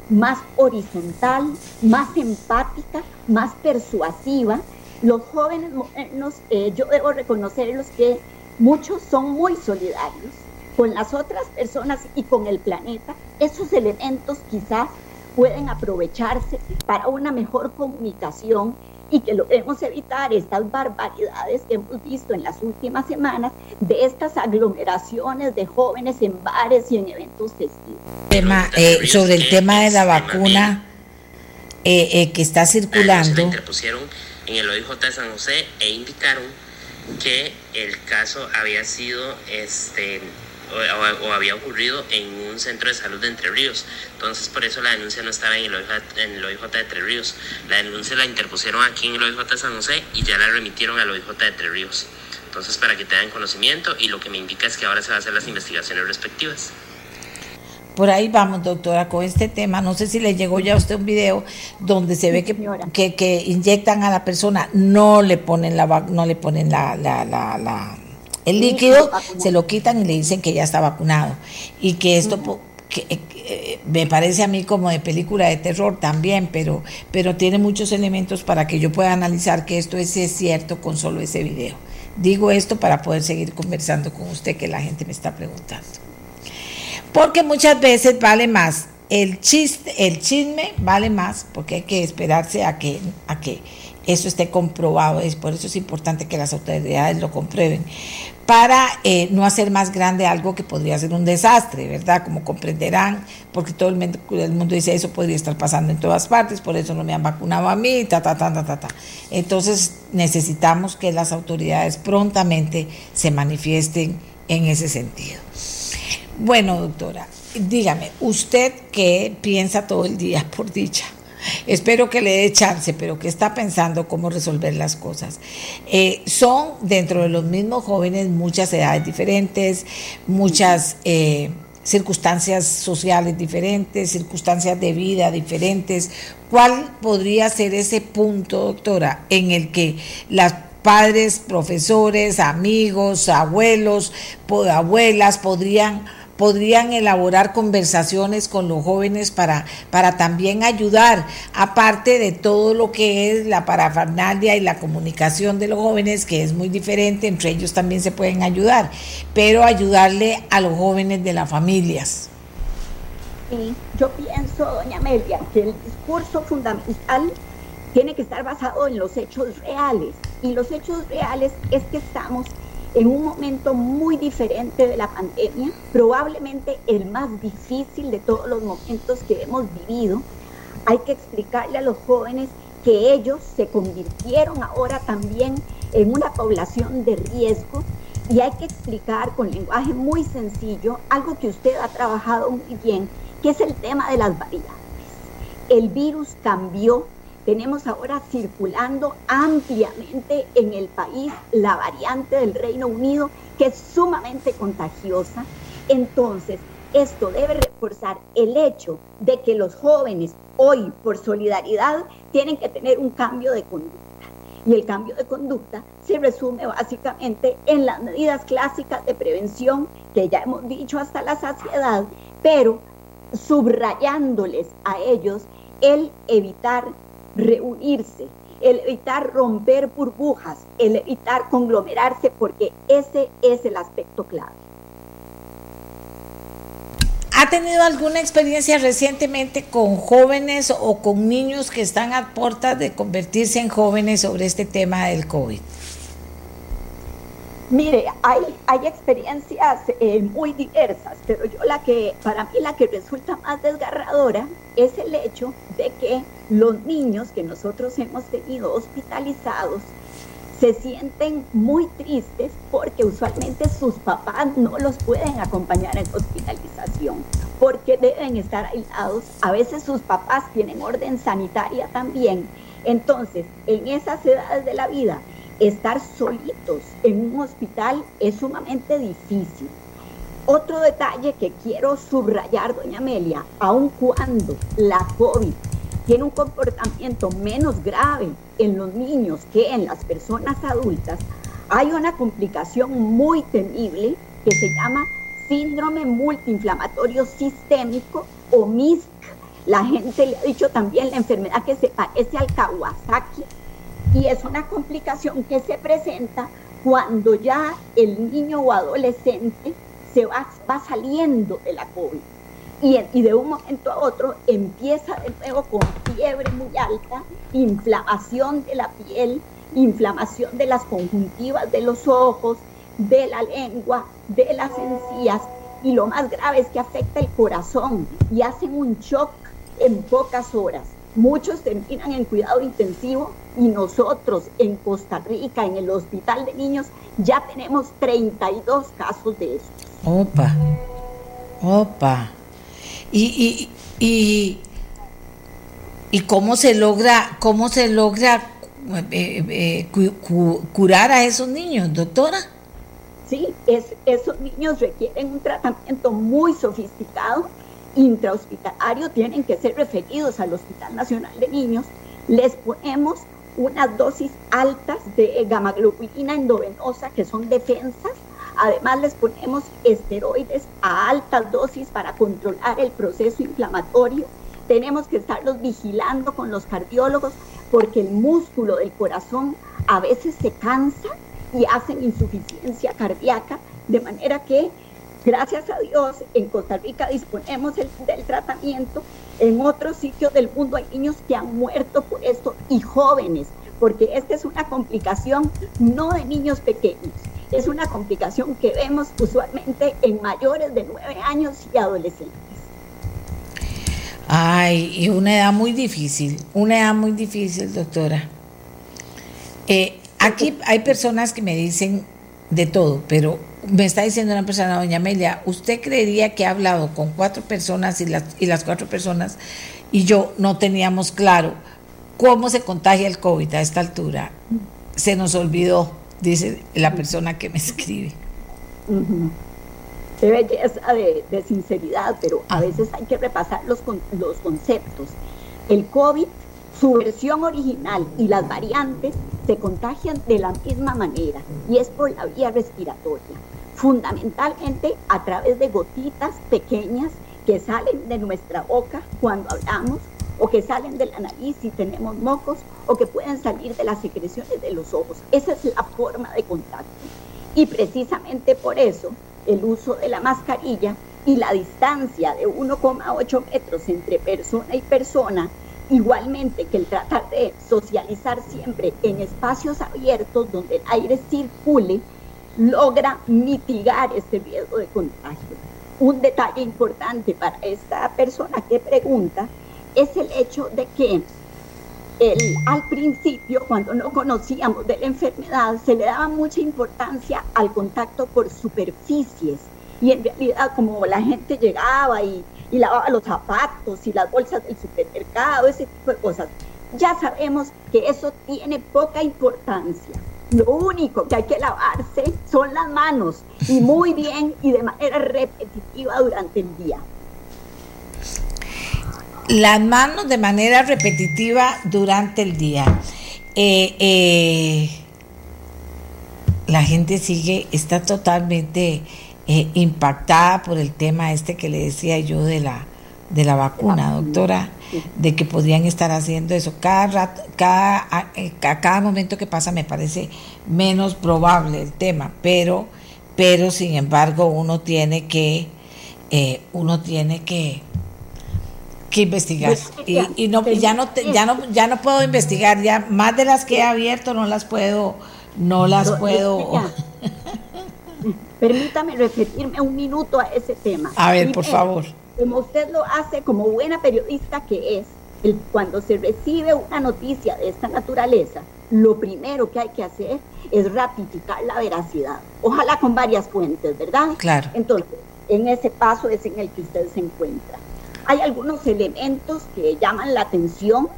más horizontal, más empática, más persuasiva. Los jóvenes modernos, eh, yo debo reconocerlos que muchos son muy solidarios con las otras personas y con el planeta. Esos elementos quizás pueden aprovecharse para una mejor comunicación y que logremos evitar estas barbaridades que hemos visto en las últimas semanas de estas aglomeraciones de jóvenes en bares y en eventos festivos. Tema, eh, sobre el tema de la vacuna eh, eh, que está circulando. interpusieron en el OIJ de San José e indicaron que el caso había sido este o, había ocurrido en un centro de salud de Entre Ríos. Entonces, por eso la denuncia no estaba en el, OIJ, en el OIJ de Entre Ríos. La denuncia la interpusieron aquí en el OIJ de San José y ya la remitieron al OIJ de Entre Ríos. Entonces, para que tengan conocimiento y lo que me indica es que ahora se van a hacer las investigaciones respectivas. Por ahí vamos, doctora, con este tema. No sé si le llegó ya a usted un video donde se ve que, que, que, inyectan a la persona, no le ponen la no le ponen la, la, la, el líquido, se lo quitan y le dicen que ya está vacunado. Y que esto que, eh, me parece a mí como de película de terror también, pero, pero tiene muchos elementos para que yo pueda analizar que esto es, es cierto con solo ese video. Digo esto para poder seguir conversando con usted que la gente me está preguntando. Porque muchas veces vale más el chiste, el chisme vale más porque hay que esperarse a que, a que eso esté comprobado. Es por eso es importante que las autoridades lo comprueben para eh, no hacer más grande algo que podría ser un desastre, ¿verdad? Como comprenderán, porque todo el mundo, el mundo, dice eso podría estar pasando en todas partes, por eso no me han vacunado a mí, ta, ta, ta, ta, ta, ta. Entonces necesitamos que las autoridades prontamente se manifiesten en ese sentido. Bueno, doctora, dígame, ¿usted qué piensa todo el día, por dicha? Espero que le dé chance, pero que está pensando cómo resolver las cosas. Eh, son dentro de los mismos jóvenes muchas edades diferentes, muchas eh, circunstancias sociales diferentes, circunstancias de vida diferentes. ¿Cuál podría ser ese punto, doctora, en el que las padres, profesores, amigos, abuelos, abuelas podrían podrían elaborar conversaciones con los jóvenes para, para también ayudar, aparte de todo lo que es la parafernalia y la comunicación de los jóvenes, que es muy diferente, entre ellos también se pueden ayudar, pero ayudarle a los jóvenes de las familias. Sí, yo pienso, doña Amelia, que el discurso fundamental tiene que estar basado en los hechos reales. Y los hechos reales es que estamos en un momento muy diferente de la pandemia, probablemente el más difícil de todos los momentos que hemos vivido. Hay que explicarle a los jóvenes que ellos se convirtieron ahora también en una población de riesgo y hay que explicar con lenguaje muy sencillo algo que usted ha trabajado muy bien, que es el tema de las variables. El virus cambió tenemos ahora circulando ampliamente en el país la variante del Reino Unido, que es sumamente contagiosa. Entonces, esto debe reforzar el hecho de que los jóvenes hoy, por solidaridad, tienen que tener un cambio de conducta. Y el cambio de conducta se resume básicamente en las medidas clásicas de prevención que ya hemos dicho hasta la saciedad, pero subrayándoles a ellos el evitar reunirse, el evitar romper burbujas, el evitar conglomerarse, porque ese es el aspecto clave. ¿Ha tenido alguna experiencia recientemente con jóvenes o con niños que están a puertas de convertirse en jóvenes sobre este tema del COVID? Mire, hay, hay experiencias eh, muy diversas, pero yo la que, para mí la que resulta más desgarradora es el hecho de que los niños que nosotros hemos tenido hospitalizados se sienten muy tristes porque usualmente sus papás no los pueden acompañar en hospitalización, porque deben estar aislados. A veces sus papás tienen orden sanitaria también. Entonces, en esas edades de la vida, estar solitos en un hospital es sumamente difícil. Otro detalle que quiero subrayar, doña Amelia, aun cuando la COVID tiene un comportamiento menos grave en los niños que en las personas adultas, hay una complicación muy temible que se llama síndrome multiinflamatorio sistémico o MISC. La gente le ha dicho también la enfermedad que se parece al Kawasaki y es una complicación que se presenta cuando ya el niño o adolescente se va, va saliendo de la COVID. Y, y, de un momento a otro empieza de nuevo con fiebre muy alta, inflamación de la piel, inflamación de las conjuntivas de los ojos, de la lengua, de las encías, y lo más grave es que afecta el corazón y hacen un shock en pocas horas. Muchos terminan en cuidado intensivo y nosotros en Costa Rica, en el Hospital de Niños, ya tenemos 32 casos de eso. Opa, opa. Y, y, y, cómo se logra, cómo se logra eh, eh, curar a esos niños, doctora? Sí, es, esos niños requieren un tratamiento muy sofisticado, intrahospitalario, tienen que ser referidos al Hospital Nacional de Niños. Les ponemos unas dosis altas de gamma globulina endovenosa, que son defensas. Además, les ponemos esteroides a altas dosis para controlar el proceso inflamatorio. Tenemos que estarlos vigilando con los cardiólogos porque el músculo del corazón a veces se cansa y hacen insuficiencia cardíaca, de manera que, gracias a Dios, en Costa Rica disponemos del tratamiento. En otros sitios del mundo hay niños que han muerto por esto y jóvenes, porque esta es una complicación no de niños pequeños, es una complicación que vemos usualmente en mayores de 9 años y adolescentes. Ay, y una edad muy difícil, una edad muy difícil, doctora. Eh, aquí hay personas que me dicen de todo, pero me está diciendo una persona, doña Amelia, ¿usted creería que ha hablado con cuatro personas y las, y las cuatro personas y yo no teníamos claro cómo se contagia el COVID a esta altura? Se nos olvidó, dice la persona que me escribe de belleza, de, sinceridad, pero a veces hay que repasar los, los conceptos. El COVID, su versión original y las variantes se contagian de la misma manera y es por la vía respiratoria, fundamentalmente a través de gotitas pequeñas que salen de nuestra boca cuando hablamos o que salen de la nariz si tenemos mocos o que pueden salir de las secreciones de los ojos. Esa es la forma de contacto. Y precisamente por eso el uso de la mascarilla y la distancia de 1,8 metros entre persona y persona, igualmente que el tratar de socializar siempre en espacios abiertos donde el aire circule, logra mitigar este riesgo de contagio. Un detalle importante para esta persona que pregunta es el hecho de que al principio, cuando no conocíamos de la enfermedad, se le daba mucha importancia al contacto por superficies. Y en realidad, como la gente llegaba y, y lavaba los zapatos y las bolsas del supermercado, ese tipo de cosas, ya sabemos que eso tiene poca importancia. Lo único que hay que lavarse son las manos y muy bien y de manera repetitiva durante el día las manos de manera repetitiva durante el día. Eh, eh, la gente sigue, está totalmente eh, impactada por el tema este que le decía yo de la, de la vacuna, doctora, de que podrían estar haciendo eso. Cada, cada, a cada momento que pasa me parece menos probable el tema, pero, pero sin embargo uno tiene que, uno tiene que que investigar. Y, no ya no ya no ya no puedo investigar ya más de las que he abierto no las puedo no las puedo *laughs* permítame referirme un minuto a ese tema. A ver por favor como usted lo hace como buena periodista que es el, cuando se recibe una noticia de esta naturaleza lo primero que hay que hacer es ratificar la veracidad ojalá con varias fuentes verdad claro entonces en ese paso es en el que usted se encuentra hay algunos elementos que llaman la atención,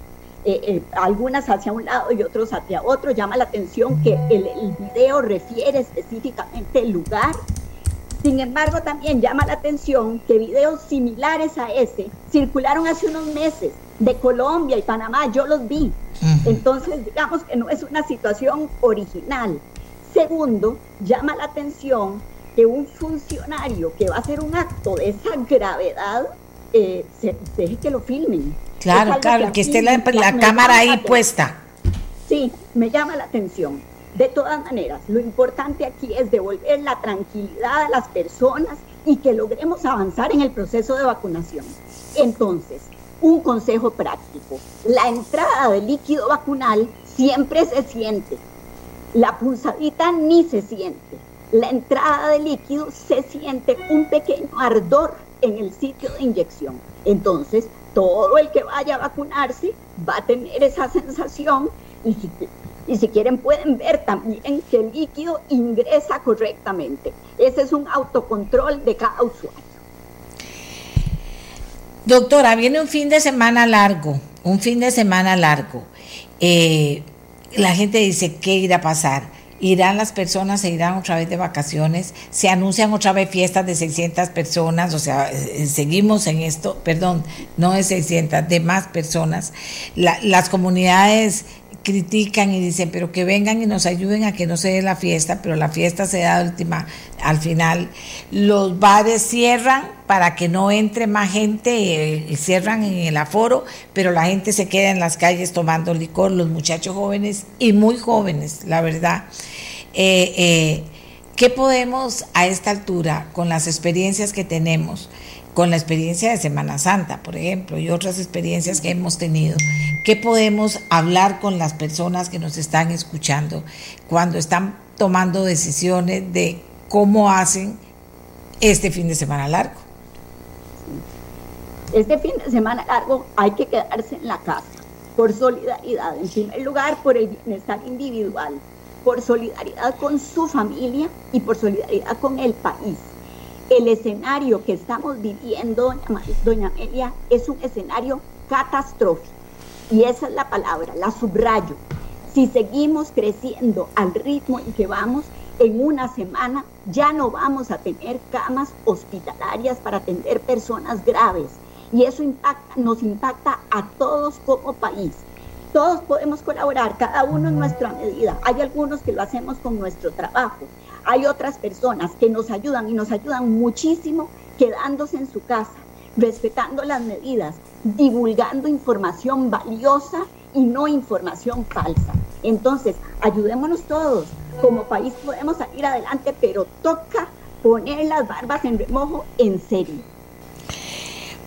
eh, eh, algunas hacia un lado y otros hacia otro. Llama la atención que el, el video refiere específicamente el lugar. Sin embargo, también llama la atención que videos similares a ese circularon hace unos meses de Colombia y Panamá. Yo los vi. Entonces, digamos que no es una situación original. Segundo, llama la atención que un funcionario que va a hacer un acto de esa gravedad eh, se, deje que lo filmen. Claro, claro, que, esté la, cámara ahí puesta. Sí, me llama la atención. De todas maneras, lo importante aquí es devolver la tranquilidad a las personas y que logremos avanzar en el proceso de vacunación. Entonces, un consejo práctico. La entrada de líquido vacunal siempre se siente. La punzadita ni se siente. La entrada de líquido se siente un pequeño ardor en el sitio de inyección. Entonces, todo el que vaya a vacunarse va a tener esa sensación y si, y si quieren pueden ver también que el líquido ingresa correctamente. Ese es un autocontrol de cada usuario. Doctora, viene un fin de semana largo, un fin de semana largo. Eh, la gente dice, ¿qué irá a pasar? Irán las personas, se irán otra vez de vacaciones, se anuncian otra vez fiestas de 600 personas, o sea, eh, seguimos en esto, perdón, no de 600, de más personas. las comunidades critican y dicen, pero que vengan y nos ayuden a que no se dé la fiesta, pero la fiesta se da última, al final. Los bares cierran para que no entre más gente, eh, cierran en el aforo, pero la gente se queda en las calles tomando licor, los muchachos jóvenes y muy jóvenes, la verdad. Eh, eh, ¿Qué podemos a esta altura, con las experiencias que tenemos, con la experiencia de Semana Santa, por ejemplo, y otras experiencias que hemos tenido, ¿qué podemos hablar con las personas que nos están escuchando cuando están tomando decisiones de cómo hacen este fin de semana largo? Este fin de semana largo hay que quedarse en la casa por solidaridad, en primer lugar por el bienestar individual, por solidaridad con su familia y por solidaridad con el país el escenario que estamos viviendo, doña Amelia, es un escenario catastrófico. Y esa es la palabra, la subrayo. Si seguimos creciendo al ritmo en que vamos, en una semana ya no vamos a tener camas hospitalarias para atender personas graves. Y eso impacta, nos impacta a todos como país. Todos podemos colaborar, cada uno en nuestra medida. Hay algunos que lo hacemos con nuestro trabajo, hay otras personas que nos ayudan y nos ayudan muchísimo quedándose en su casa, respetando las medidas, divulgando información valiosa y no información falsa. Entonces, ayudémonos todos. Como país podemos salir adelante, pero toca poner las barbas en remojo en serio.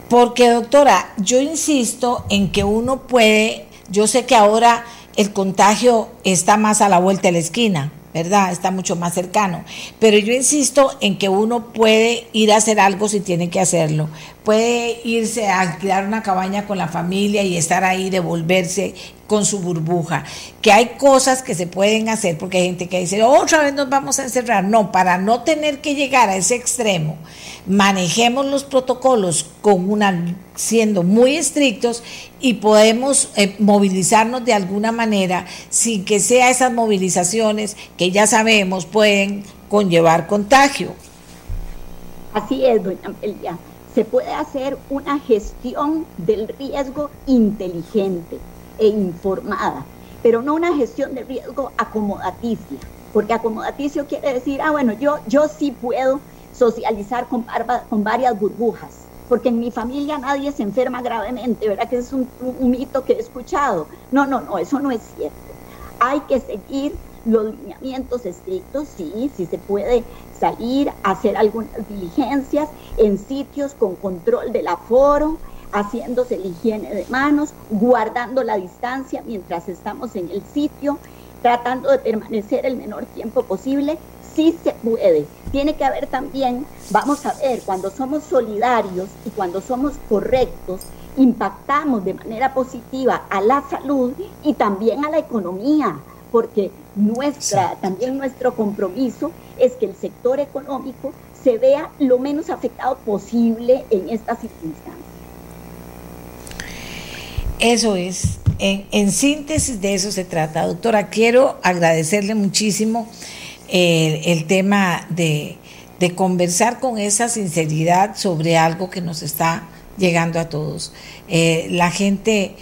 Porque, doctora, yo insisto en que uno puede, yo sé que ahora el contagio está más a la vuelta de la esquina, ¿verdad? Está mucho más cercano. Pero yo insisto en que uno puede ir a hacer algo si tiene que hacerlo. Puede irse a alquilar una cabaña con la familia y estar ahí, devolverse con su burbuja. Que hay cosas que se pueden hacer porque hay gente que dice, otra vez nos vamos a encerrar. No, para no tener que llegar a ese extremo, manejemos los protocolos con una siendo muy estrictos y podemos eh, movilizarnos de alguna manera sin que sea esas movilizaciones que ya sabemos pueden conllevar contagio. Así es, doña Amelia. Se puede hacer una gestión del riesgo inteligente e informada, pero no una gestión de riesgo acomodaticia, porque acomodaticio quiere decir, ah, bueno, yo, yo sí puedo socializar con, con varias burbujas, porque en mi familia nadie se enferma gravemente, ¿verdad? Que es un, mito que he escuchado. No, no, no, eso no es cierto. Hay que seguir los lineamientos estrictos, sí, sí se puede salir, hacer algunas diligencias en sitios con control del aforo, haciéndose la higiene de manos, guardando la distancia mientras estamos en el sitio, tratando de permanecer el menor tiempo posible, sí se puede. Tiene que haber también, vamos a ver, cuando somos solidarios y cuando somos correctos, impactamos de manera positiva a la salud y también a la economía, porque nuestra, también nuestro compromiso es que el sector económico se vea lo menos afectado posible en estas circunstancias. Eso es, en, síntesis de eso se trata. Doctora, quiero agradecerle muchísimo eh, el tema de, conversar con esa sinceridad sobre algo que nos está llegando a todos. Eh, la gente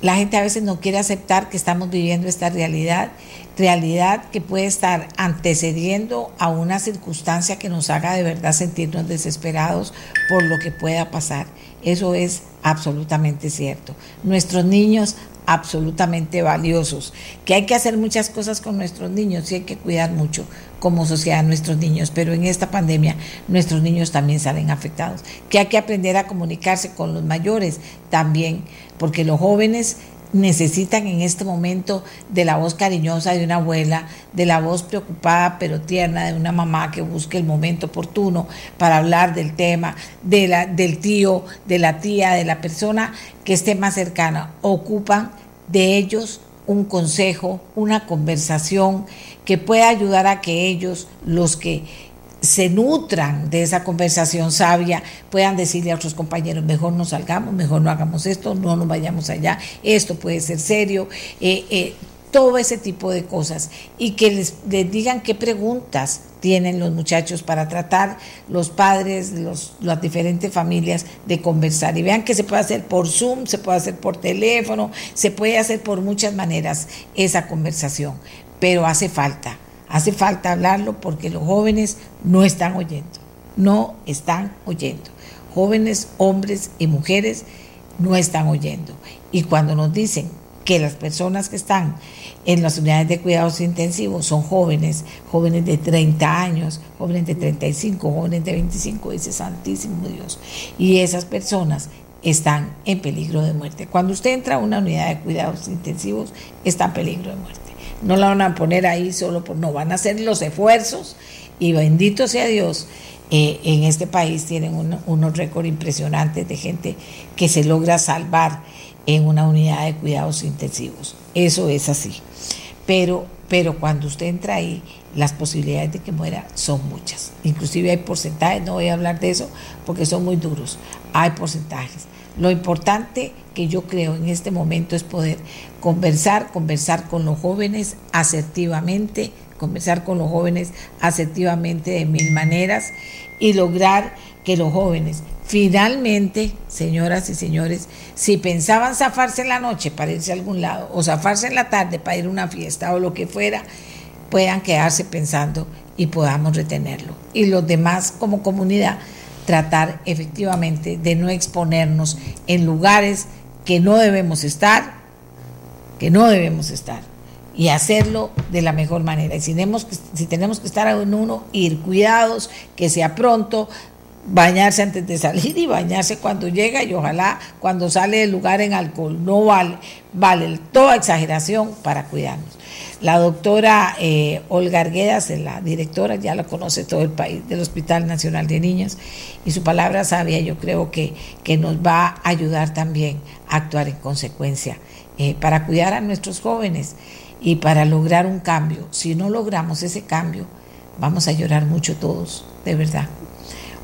la gente a veces no quiere aceptar que estamos viviendo esta realidad, realidad que puede estar antecediendo a una circunstancia que nos haga de verdad sentirnos desesperados por lo que pueda pasar. Eso es absolutamente cierto. Nuestros niños absolutamente valiosos, que hay que hacer muchas cosas con nuestros niños y hay que cuidar mucho como sociedad a nuestros niños, pero en esta pandemia nuestros niños también salen afectados, que hay que aprender a comunicarse con los mayores también, porque los jóvenes necesitan en este momento de la voz cariñosa de una abuela, de la voz preocupada pero tierna de una mamá que busque el momento oportuno para hablar del tema, de la, del tío, de la tía, de la persona que esté más cercana. Ocupan de ellos un consejo, una conversación que pueda ayudar a que ellos, los que se nutran de esa conversación sabia, puedan decirle a otros compañeros, mejor no salgamos, mejor no hagamos esto, no nos vayamos allá, esto puede ser serio. Eh, eh, todo ese tipo de cosas y que les, digan qué preguntas tienen los muchachos para tratar los padres, los, las diferentes familias de conversar. Y vean que se puede hacer por Zoom, se puede hacer por teléfono, se puede hacer por muchas maneras esa conversación, pero hace falta, hace falta hablarlo porque los jóvenes no están oyendo, no están oyendo. Jóvenes, hombres y mujeres no están oyendo. Y cuando nos dicen que las personas que están en las unidades de cuidados intensivos son jóvenes, jóvenes de 30 años, jóvenes de 35, jóvenes de 25, dice Santísimo Dios. Y esas personas están en peligro de muerte. Cuando usted entra a una unidad de cuidados intensivos, está en peligro de muerte. No la van a poner ahí solo por no, van a hacer los esfuerzos y bendito sea Dios. Eh, en este país tienen unos récords impresionantes de gente que se logra salvar en una unidad de cuidados intensivos. Eso es así. Pero, pero cuando usted entra ahí, las posibilidades de que muera son muchas. Inclusive hay porcentajes, no voy a hablar de eso porque son muy duros. Hay porcentajes. Lo importante que yo creo en este momento es poder conversar, conversar con los jóvenes asertivamente, conversar con los jóvenes asertivamente de mil maneras y lograr que los jóvenes finalmente, señoras y señores, si pensaban zafarse en la noche para irse a algún lado o zafarse en la tarde para ir a una fiesta o lo que fuera, puedan quedarse pensando y podamos retenerlo. Y los demás como comunidad tratar efectivamente de no exponernos en lugares que no debemos estar, que no debemos estar, y hacerlo de la mejor manera. Y si tenemos que, si tenemos que estar en uno, ir cuidados, que sea pronto, bañarse antes de salir y bañarse cuando llega y ojalá cuando sale del lugar en alcohol. No vale, vale toda exageración para cuidarnos. La doctora eh, Olga Arguedas, la directora, ya la conoce todo el país del Hospital Nacional de Niños y su palabra sabia yo creo que, que nos va a ayudar también a actuar en consecuencia eh, para cuidar a nuestros jóvenes y para lograr un cambio. Si no logramos ese cambio, vamos a llorar mucho todos, de verdad.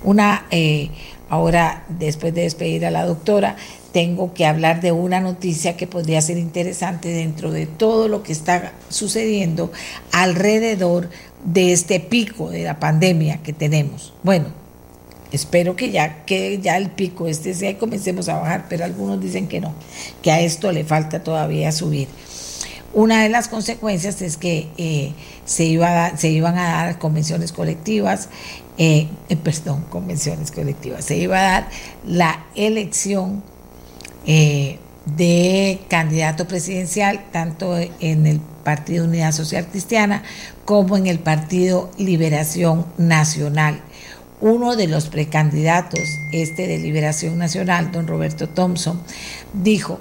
Una, eh, ahora, después de despedir a la doctora, tengo que hablar de una noticia que podría ser interesante dentro de todo lo que está sucediendo alrededor de este pico de la pandemia que tenemos. Bueno, espero que ya que ya el pico este sea comencemos a bajar, pero algunos dicen que no, que a esto le falta todavía subir. Una de las consecuencias es que eh, se, iba se iban a dar convenciones colectivas eh, eh, perdón, convenciones colectivas, se iba a dar la elección de candidato presidencial tanto en el Partido Unidad Social Cristiana como en el Partido Liberación Nacional. Uno de los precandidatos, este de Liberación Nacional, don Roberto Thompson, dijo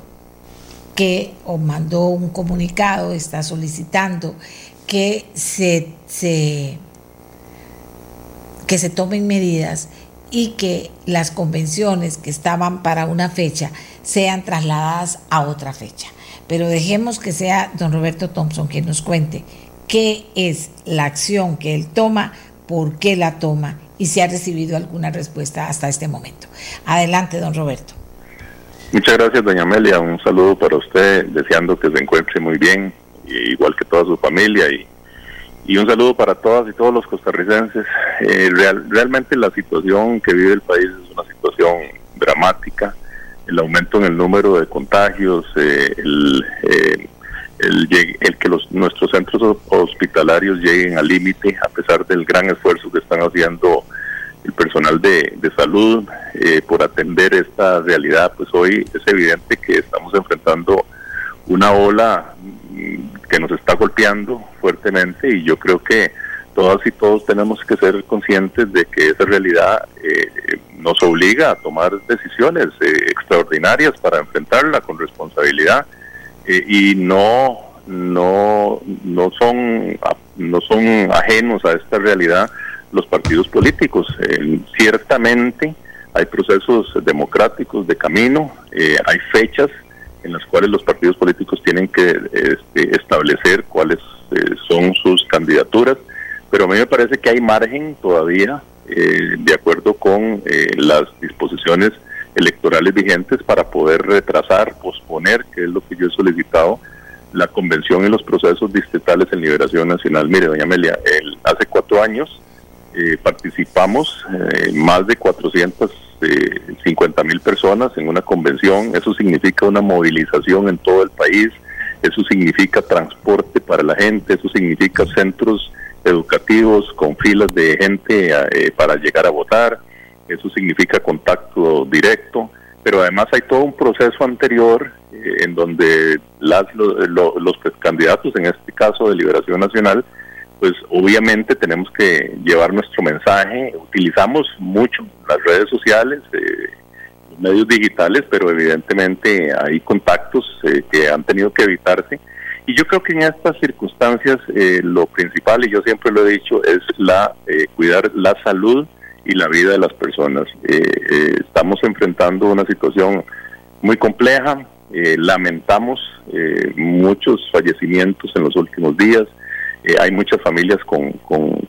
que, o mandó un comunicado, está solicitando que se, se que se tomen medidas y que las convenciones que estaban para una fecha sean trasladadas a otra fecha. Pero dejemos que sea don Roberto Thompson quien nos cuente qué es la acción que él toma, por qué la toma y si ha recibido alguna respuesta hasta este momento. Adelante, don Roberto. Muchas gracias, doña Amelia. Un saludo para usted, deseando que se encuentre muy bien, igual que toda su familia y y un saludo para todas y todos los costarricenses. Eh, realmente la situación que vive el país es una situación dramática. El aumento en el número de contagios, eh, el, eh, el, que los, nuestros centros hospitalarios lleguen al límite, a pesar del gran esfuerzo que están haciendo el personal de, de salud por atender esta realidad, pues hoy es evidente que estamos enfrentando una ola que nos está golpeando fuertemente y yo creo que todas y todos tenemos que ser conscientes de que esa realidad eh, nos obliga a tomar decisiones eh, extraordinarias para enfrentarla con responsabilidad eh, y no no no son no son ajenos a esta realidad los partidos políticos. Ciertamente hay procesos democráticos de camino hay fechas en las cuales los partidos políticos tienen que este, establecer cuáles eh, son sus candidaturas, pero a mí me parece que hay margen todavía, eh, de acuerdo con eh, las disposiciones electorales vigentes, para poder retrasar, posponer, que es lo que yo he solicitado, la convención y los procesos distritales en Liberación Nacional. Mire, doña Amelia, el, hace cuatro años eh, participamos eh, más de 450 mil personas en una convención. Eso significa una movilización en todo el país. Eso significa transporte para la gente. Eso significa centros educativos con filas de gente eh, para llegar a votar. Eso significa contacto directo. Pero además hay todo un proceso anterior eh, en donde las, los candidatos, en este caso de Liberación Nacional, pues obviamente tenemos que llevar nuestro mensaje. Utilizamos mucho las redes sociales, eh, los medios digitales, pero evidentemente hay contactos eh, que han tenido que evitarse. Y yo creo que en estas circunstancias eh, lo principal, y yo siempre lo he dicho, es la cuidar la salud y la vida de las personas. estamos enfrentando una situación muy compleja, lamentamos muchos fallecimientos en los últimos días. Eh, hay muchas familias con,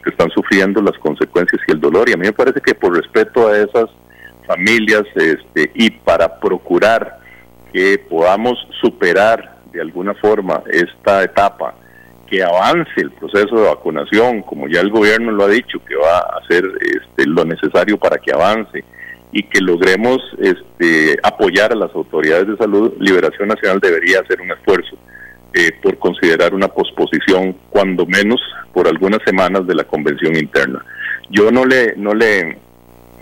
que están sufriendo las consecuencias y el dolor. Y a mí me parece que por respeto a esas familias este, y para procurar que podamos superar de alguna forma esta etapa, que avance el proceso de vacunación, como ya el gobierno lo ha dicho, que va a hacer este, lo necesario para que avance y que logremos este, apoyar a las autoridades de salud, Liberación Nacional debería hacer un esfuerzo eh, por considerar una posposición, cuando menos por algunas semanas de la convención interna. Yo no le, no le,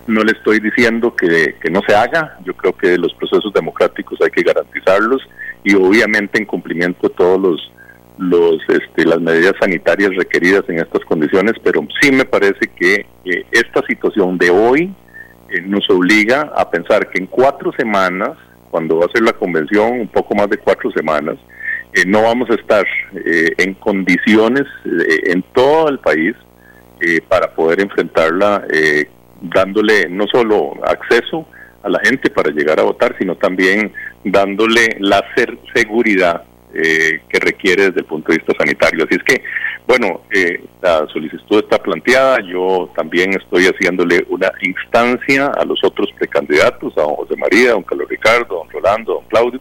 no le estoy diciendo que, no se haga, yo creo que los procesos democráticos hay que garantizarlos y obviamente en cumplimiento de todos los, los este, las medidas sanitarias requeridas en estas condiciones, pero sí me parece que eh, esta situación de hoy eh, nos obliga a pensar que en cuatro semanas, cuando va a ser la convención, un poco más de cuatro semanas, no vamos a estar eh, en condiciones eh, en todo el país eh, para poder enfrentarla, dándole no solo acceso a la gente para llegar a votar, sino también dándole la seguridad que requiere desde el punto de vista sanitario. Así es que, bueno, la solicitud está planteada, yo también estoy haciéndole una instancia a los otros precandidatos, a don José María, a don Carlos Ricardo, a don Rolando, a don Claudio,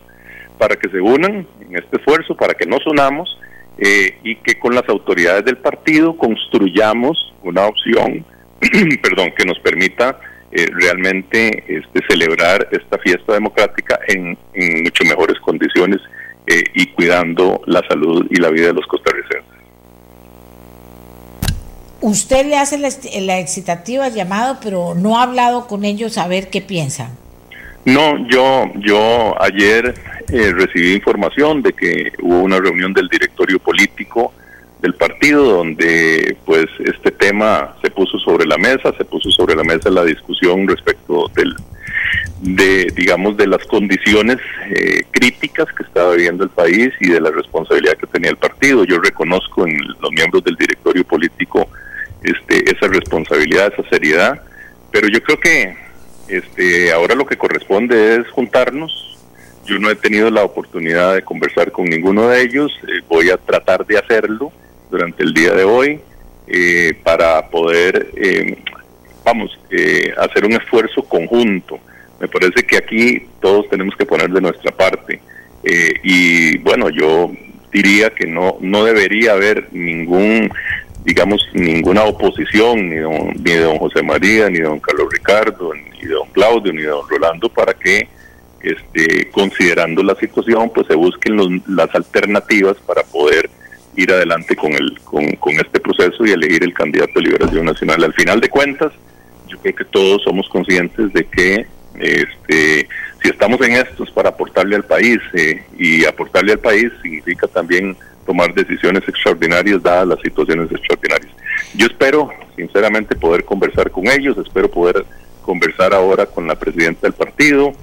para que se unan en este esfuerzo, para que nos unamos eh, y que con las autoridades del partido construyamos una opción, *clears throat* perdón, que nos permita eh, realmente este, celebrar esta fiesta democrática en, mucho mejores condiciones eh, y cuidando la salud y la vida de los costarricenses. Usted le hace la, la excitativa llamado, pero no ha hablado con ellos a ver qué piensan. No, yo, yo ayer eh, recibí información de que hubo una reunión del directorio político del partido donde pues este tema se puso sobre la mesa, se puso sobre la mesa la discusión respecto del de digamos de las condiciones eh, críticas que estaba viviendo el país y de la responsabilidad que tenía el partido. Yo reconozco en los miembros del directorio político este esa responsabilidad, esa seriedad, pero yo creo que este, ahora lo que corresponde es juntarnos. Yo no he tenido la oportunidad de conversar con ninguno de ellos. Eh, voy a tratar de hacerlo durante el día de hoy eh, para poder, eh, vamos, hacer un esfuerzo conjunto. Me parece que aquí todos tenemos que poner de nuestra parte. y bueno, yo diría que no, no debería haber ningún digamos, ninguna oposición, ni, de don José María, ni de don Carlos Ricardo, ni de don Claudio, ni de don Rolando, para que, este, considerando la situación, pues se busquen las alternativas para poder ir adelante con, el, con, con este proceso y elegir el candidato de Liberación Nacional. Al final de cuentas, yo creo que todos somos conscientes de que este, si estamos en esto es para aportarle al país eh, y aportarle al país significa también tomar decisiones extraordinarias dadas las situaciones extraordinarias. Yo espero, sinceramente, poder conversar con ellos, espero poder conversar ahora con la presidenta del partido,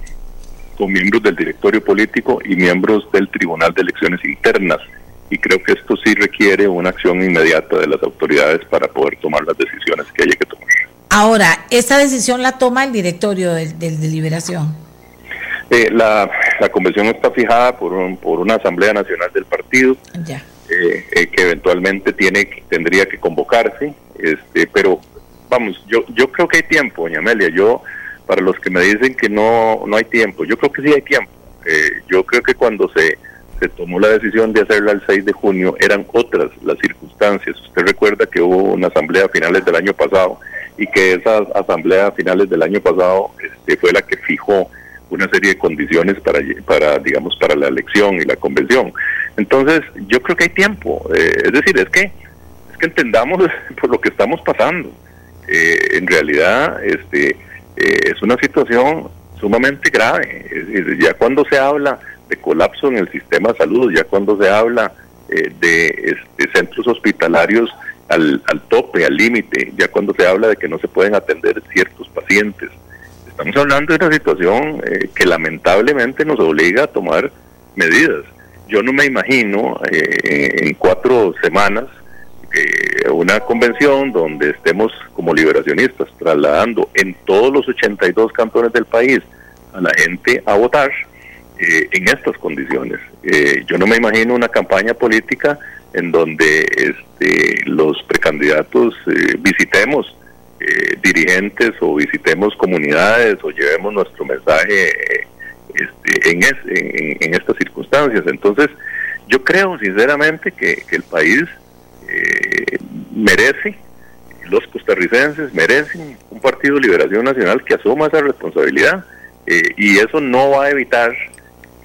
con miembros del directorio político y miembros del Tribunal de Elecciones Internas. Y creo que esto sí requiere una acción inmediata de las autoridades para poder tomar las decisiones que haya que tomar. Ahora, ¿esta decisión la toma el directorio del, de Liberación? Eh, la, convención está fijada por, por una asamblea nacional del partido eh, eh, que eventualmente tiene tendría que convocarse este pero vamos yo yo creo que hay tiempo doña Amelia yo para los que me dicen que no no hay tiempo yo creo que sí hay tiempo yo creo que cuando se se tomó la decisión de hacerla el 6 de junio, eran otras las circunstancias. Usted recuerda que hubo una asamblea a finales del año pasado y que esa asamblea a finales del año pasado este, fue la que fijó una serie de condiciones para, para, digamos, para la elección y la convención. Entonces, yo creo que hay tiempo. Eh, es decir, es que, es que entendamos *laughs* por lo que estamos pasando. Eh, en realidad, este, eh, es una situación sumamente grave. ya cuando se habla de colapso en el sistema de salud, ya cuando se habla de este, centros hospitalarios al, al tope, al límite, ya cuando se habla de que no se pueden atender ciertos pacientes, Estamos hablando de una situación eh, que lamentablemente nos obliga a tomar medidas. Yo no me imagino eh, en cuatro semanas una convención donde estemos como liberacionistas trasladando en todos los 82 cantones del país a la gente a votar eh, en estas condiciones. yo no me imagino una campaña política en donde este, los precandidatos visitemos eh, dirigentes o visitemos comunidades o llevemos nuestro mensaje este, en, en, estas circunstancias. Entonces, yo creo sinceramente que, el país eh, merece, los costarricenses merecen un Partido de Liberación Nacional que asuma esa responsabilidad eh, y eso no va a evitar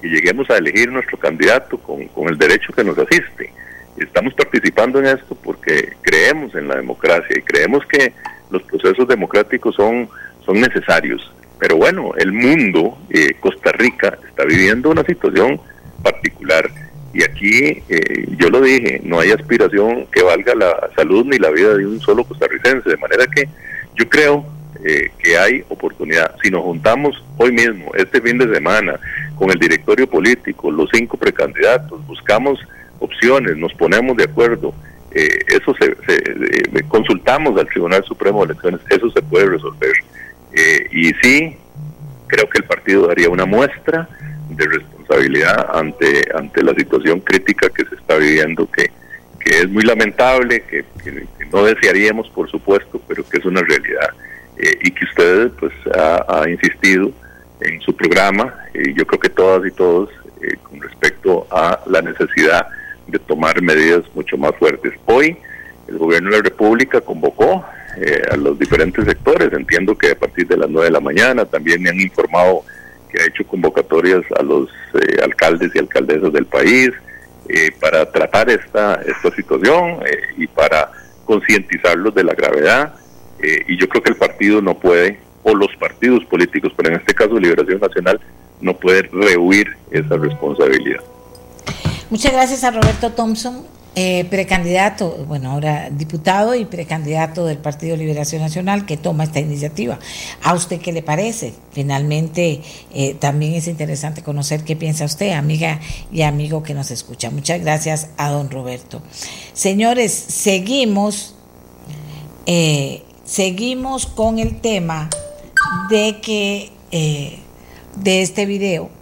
que lleguemos a elegir nuestro candidato con el derecho que nos asiste. Estamos participando en esto porque creemos en la democracia y creemos que los procesos democráticos son, son necesarios. Pero bueno, el mundo, eh, Costa Rica, está viviendo una situación particular. Y aquí, eh, yo lo dije, no hay aspiración que valga la salud ni la vida de un solo costarricense. De manera que yo creo eh, que hay oportunidad. Si nos juntamos hoy mismo, este fin de semana, con el directorio político, los cinco precandidatos, buscamos opciones, nos ponemos de acuerdo eh, eso se, eh, consultamos al Tribunal Supremo de Elecciones, eso se puede resolver. Eh, y sí, creo que el partido daría una muestra de responsabilidad ante, ante la situación crítica que se está viviendo, que, que es muy lamentable, que, no desearíamos, por supuesto, pero que es una realidad. y que usted pues ha, ha, insistido en su programa, y yo creo que todas y todos, con respecto a la necesidad de tomar medidas mucho más fuertes. Hoy el gobierno de la República convocó eh, a los diferentes sectores, entiendo que a partir de las 9 de la mañana también me han informado que ha hecho convocatorias a los eh, alcaldes y alcaldesas del país eh, para tratar esta, esta situación y para concientizarlos de la gravedad. y yo creo que el partido no puede, o los partidos políticos, pero en este caso Liberación Nacional, no puede rehuir esa responsabilidad. Muchas gracias a Roberto Thompson, eh, precandidato, bueno, ahora diputado y precandidato del Partido Liberación Nacional que toma esta iniciativa. ¿A usted qué le parece? Finalmente, eh, también es interesante conocer qué piensa usted, amiga y amigo que nos escucha. Muchas gracias a don Roberto. Señores, seguimos, eh, seguimos con el tema de que, de este video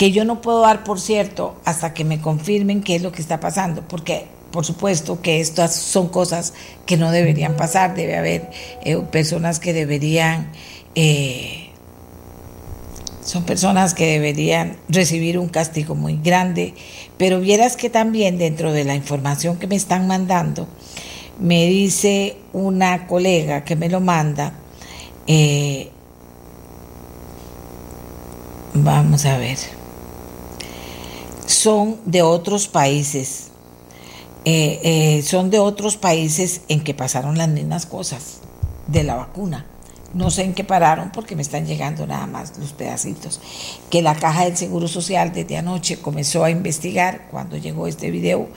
que yo no puedo dar por cierto hasta que me confirmen qué es lo que está pasando, porque por supuesto que estas son cosas que no deberían pasar, debe haber eh, personas que deberían, eh, son personas que deberían recibir un castigo muy grande, pero vieras que también dentro de la información que me están mandando, me dice una colega que me lo manda, eh, vamos a ver son de otros países. Eh, eh, son de otros países en que pasaron las mismas cosas de la vacuna. No sé en qué pararon porque me están llegando nada más los pedacitos. Que la Caja del Seguro Social desde anoche comenzó a investigar cuando llegó este video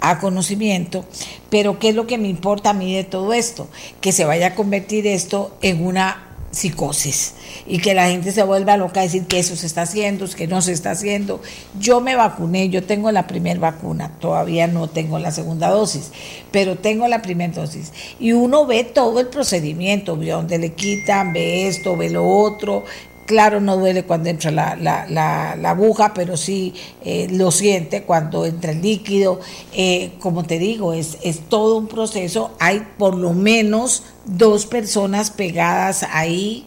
a conocimiento. Pero ¿qué es lo que me importa a mí de todo esto? Que se vaya a convertir esto en una psicosis y que la gente se vuelva loca a decir que eso se está haciendo, que no se está haciendo. Yo me vacuné, yo tengo la primera vacuna, todavía no tengo la segunda dosis, pero tengo la primera dosis. Y uno ve todo el procedimiento, ve donde le quitan, ve esto, ve lo otro. Claro, no duele cuando entra la, la, la, aguja, pero sí eh, lo siente cuando entra el líquido. Eh, como te digo, es, es todo un proceso. Hay por lo menos dos personas pegadas ahí,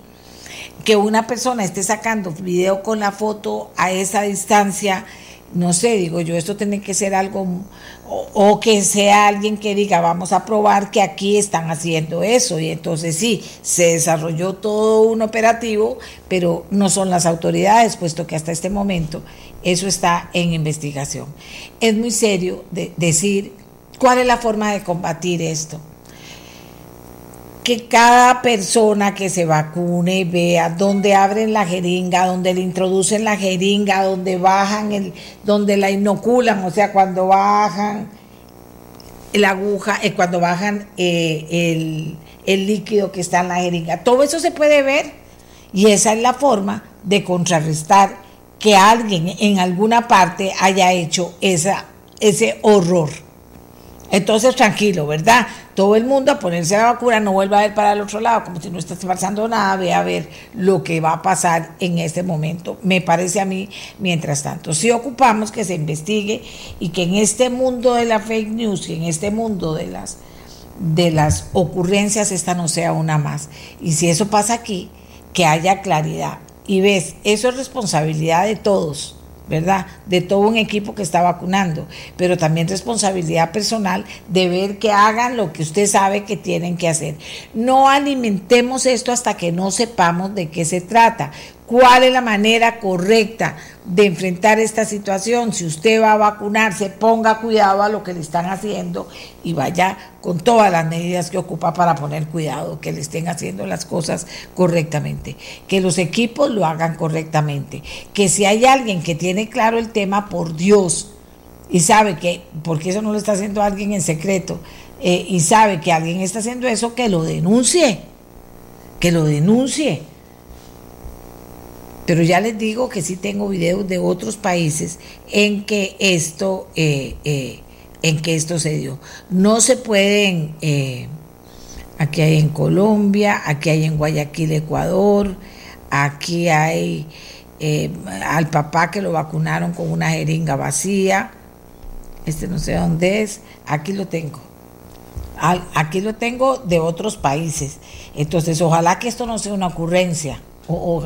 que una persona esté sacando video con la foto a esa distancia, no sé, digo yo, esto tiene que ser algo, o, que sea alguien que diga, vamos a probar que aquí están haciendo eso. Y entonces sí, se desarrolló todo un operativo, pero no son las autoridades, puesto que hasta este momento eso está en investigación. Es muy serio decir cuál es la forma de combatir esto que cada persona que se vacune vea dónde abren la jeringa, dónde le introducen la jeringa, dónde bajan el, donde la inoculan, o sea, cuando bajan la aguja, eh, cuando bajan eh, el, el líquido que está en la jeringa. Todo eso se puede ver y esa es la forma de contrarrestar que alguien en alguna parte haya hecho esa, ese horror. Entonces, tranquilo, ¿verdad? Todo el mundo a ponerse la vacuna, no vuelva a ver para el otro lado, como si no está pasando nada, ve a ver lo que va a pasar en este momento, me parece a mí, mientras tanto. Si ocupamos que se investigue y que en este mundo de la fake news y en este mundo de las, de las ocurrencias, esta no sea una más. Y si eso pasa aquí, que haya claridad. Y ves, eso es responsabilidad de todos ¿verdad? De todo un equipo que está vacunando, pero también responsabilidad personal de ver que hagan lo que usted sabe que tienen que hacer. No alimentemos esto hasta que no sepamos de qué se trata cuál es la manera correcta de enfrentar esta situación. Si usted va a vacunarse, ponga cuidado a lo que le están haciendo y vaya con todas las medidas que ocupa para poner cuidado, que le estén haciendo las cosas correctamente, que los equipos lo hagan correctamente, que si hay alguien que tiene claro el tema, por Dios, y sabe que, porque eso no lo está haciendo alguien en secreto, eh, y sabe que alguien está haciendo eso, que lo denuncie, que lo denuncie pero ya les digo que sí tengo videos de otros países en que esto, eh, eh, en que esto se dio. No se pueden, eh, aquí hay en Colombia, aquí hay en Guayaquil, Ecuador, aquí hay al papá que lo vacunaron con una jeringa vacía, este no sé dónde es, aquí lo tengo. Aquí lo tengo de otros países. Entonces, ojalá que esto no sea una ocurrencia o,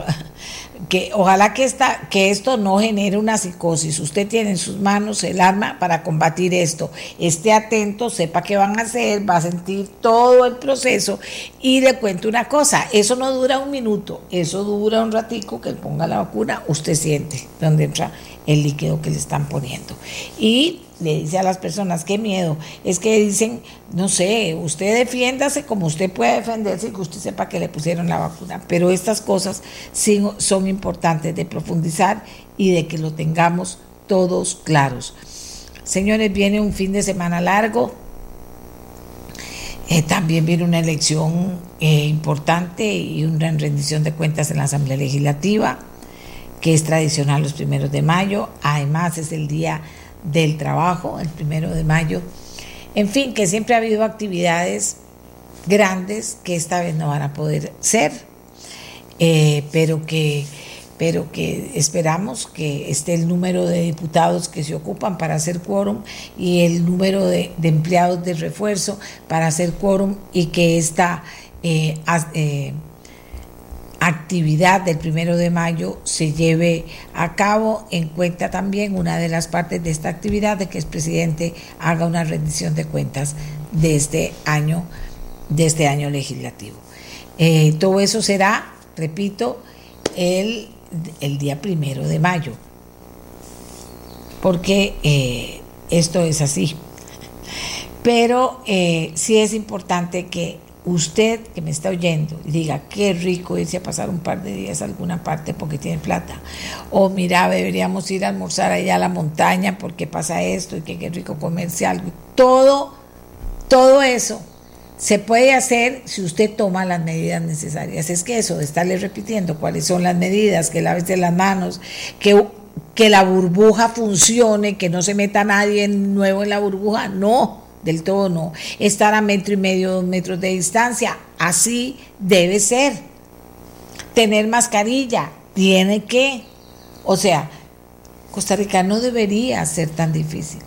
que ojalá que, esta, que esto no genere una psicosis. Usted tiene en sus manos el arma para combatir esto. Esté atento, sepa qué van a hacer, va a sentir todo el proceso y le cuento una cosa, eso no dura un minuto, eso dura un ratico que ponga la vacuna, usted siente dónde entra el líquido que le están poniendo. Y le dice a las personas, qué miedo, es que dicen, no sé, usted defiéndase como usted puede defenderse y que usted sepa que le pusieron la vacuna, pero estas cosas sí son importantes de profundizar y de que lo tengamos todos claros. Señores, viene un fin de semana largo, eh, también viene una elección eh, importante y una rendición de cuentas en la Asamblea Legislativa, que es tradicional los primeros de mayo, además es el día del trabajo, el primero de mayo. En fin, que siempre ha habido actividades grandes que esta vez no van a poder ser, eh, pero que pero que esperamos que esté el número de diputados que se ocupan para hacer quórum y el número de, empleados de refuerzo para hacer quórum y que esta eh, eh, actividad del primero de mayo se lleve a cabo en cuenta también una de las partes de esta actividad de que el presidente haga una rendición de cuentas de este año de este año legislativo. Eh, todo eso será repito el, el, día primero de mayo. Porque eh, esto es así. Pero eh, sí es importante que usted que me está oyendo diga qué rico irse a pasar un par de días a alguna parte porque tiene plata o mira deberíamos ir a almorzar allá a la montaña porque pasa esto y que qué rico comerse algo todo todo eso se puede hacer si usted toma las medidas necesarias. Es que eso estarle repitiendo cuáles son las medidas que lávese las manos que que la burbuja funcione que no se meta nadie nuevo en la burbuja no del todo no. Estar a metro y medio, dos metros de distancia, así debe ser. Tener mascarilla, tiene que. O sea, Costa Rica no debería ser tan difícil.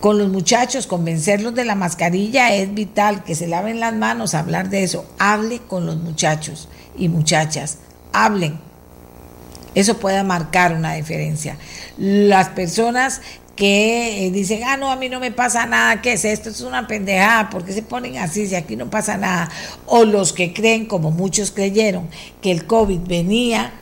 Con los muchachos, convencerlos de la mascarilla es vital, que se laven las manos, hablar de eso. Hable con los muchachos y muchachas, hablen, Eso puede marcar una diferencia. Las personas que eh, dicen, ah, no, a mí no me pasa nada, ¿qué es esto? Es una pendejada, ¿por qué se ponen así si aquí no pasa nada? O los que creen, como muchos creyeron, que el COVID venía,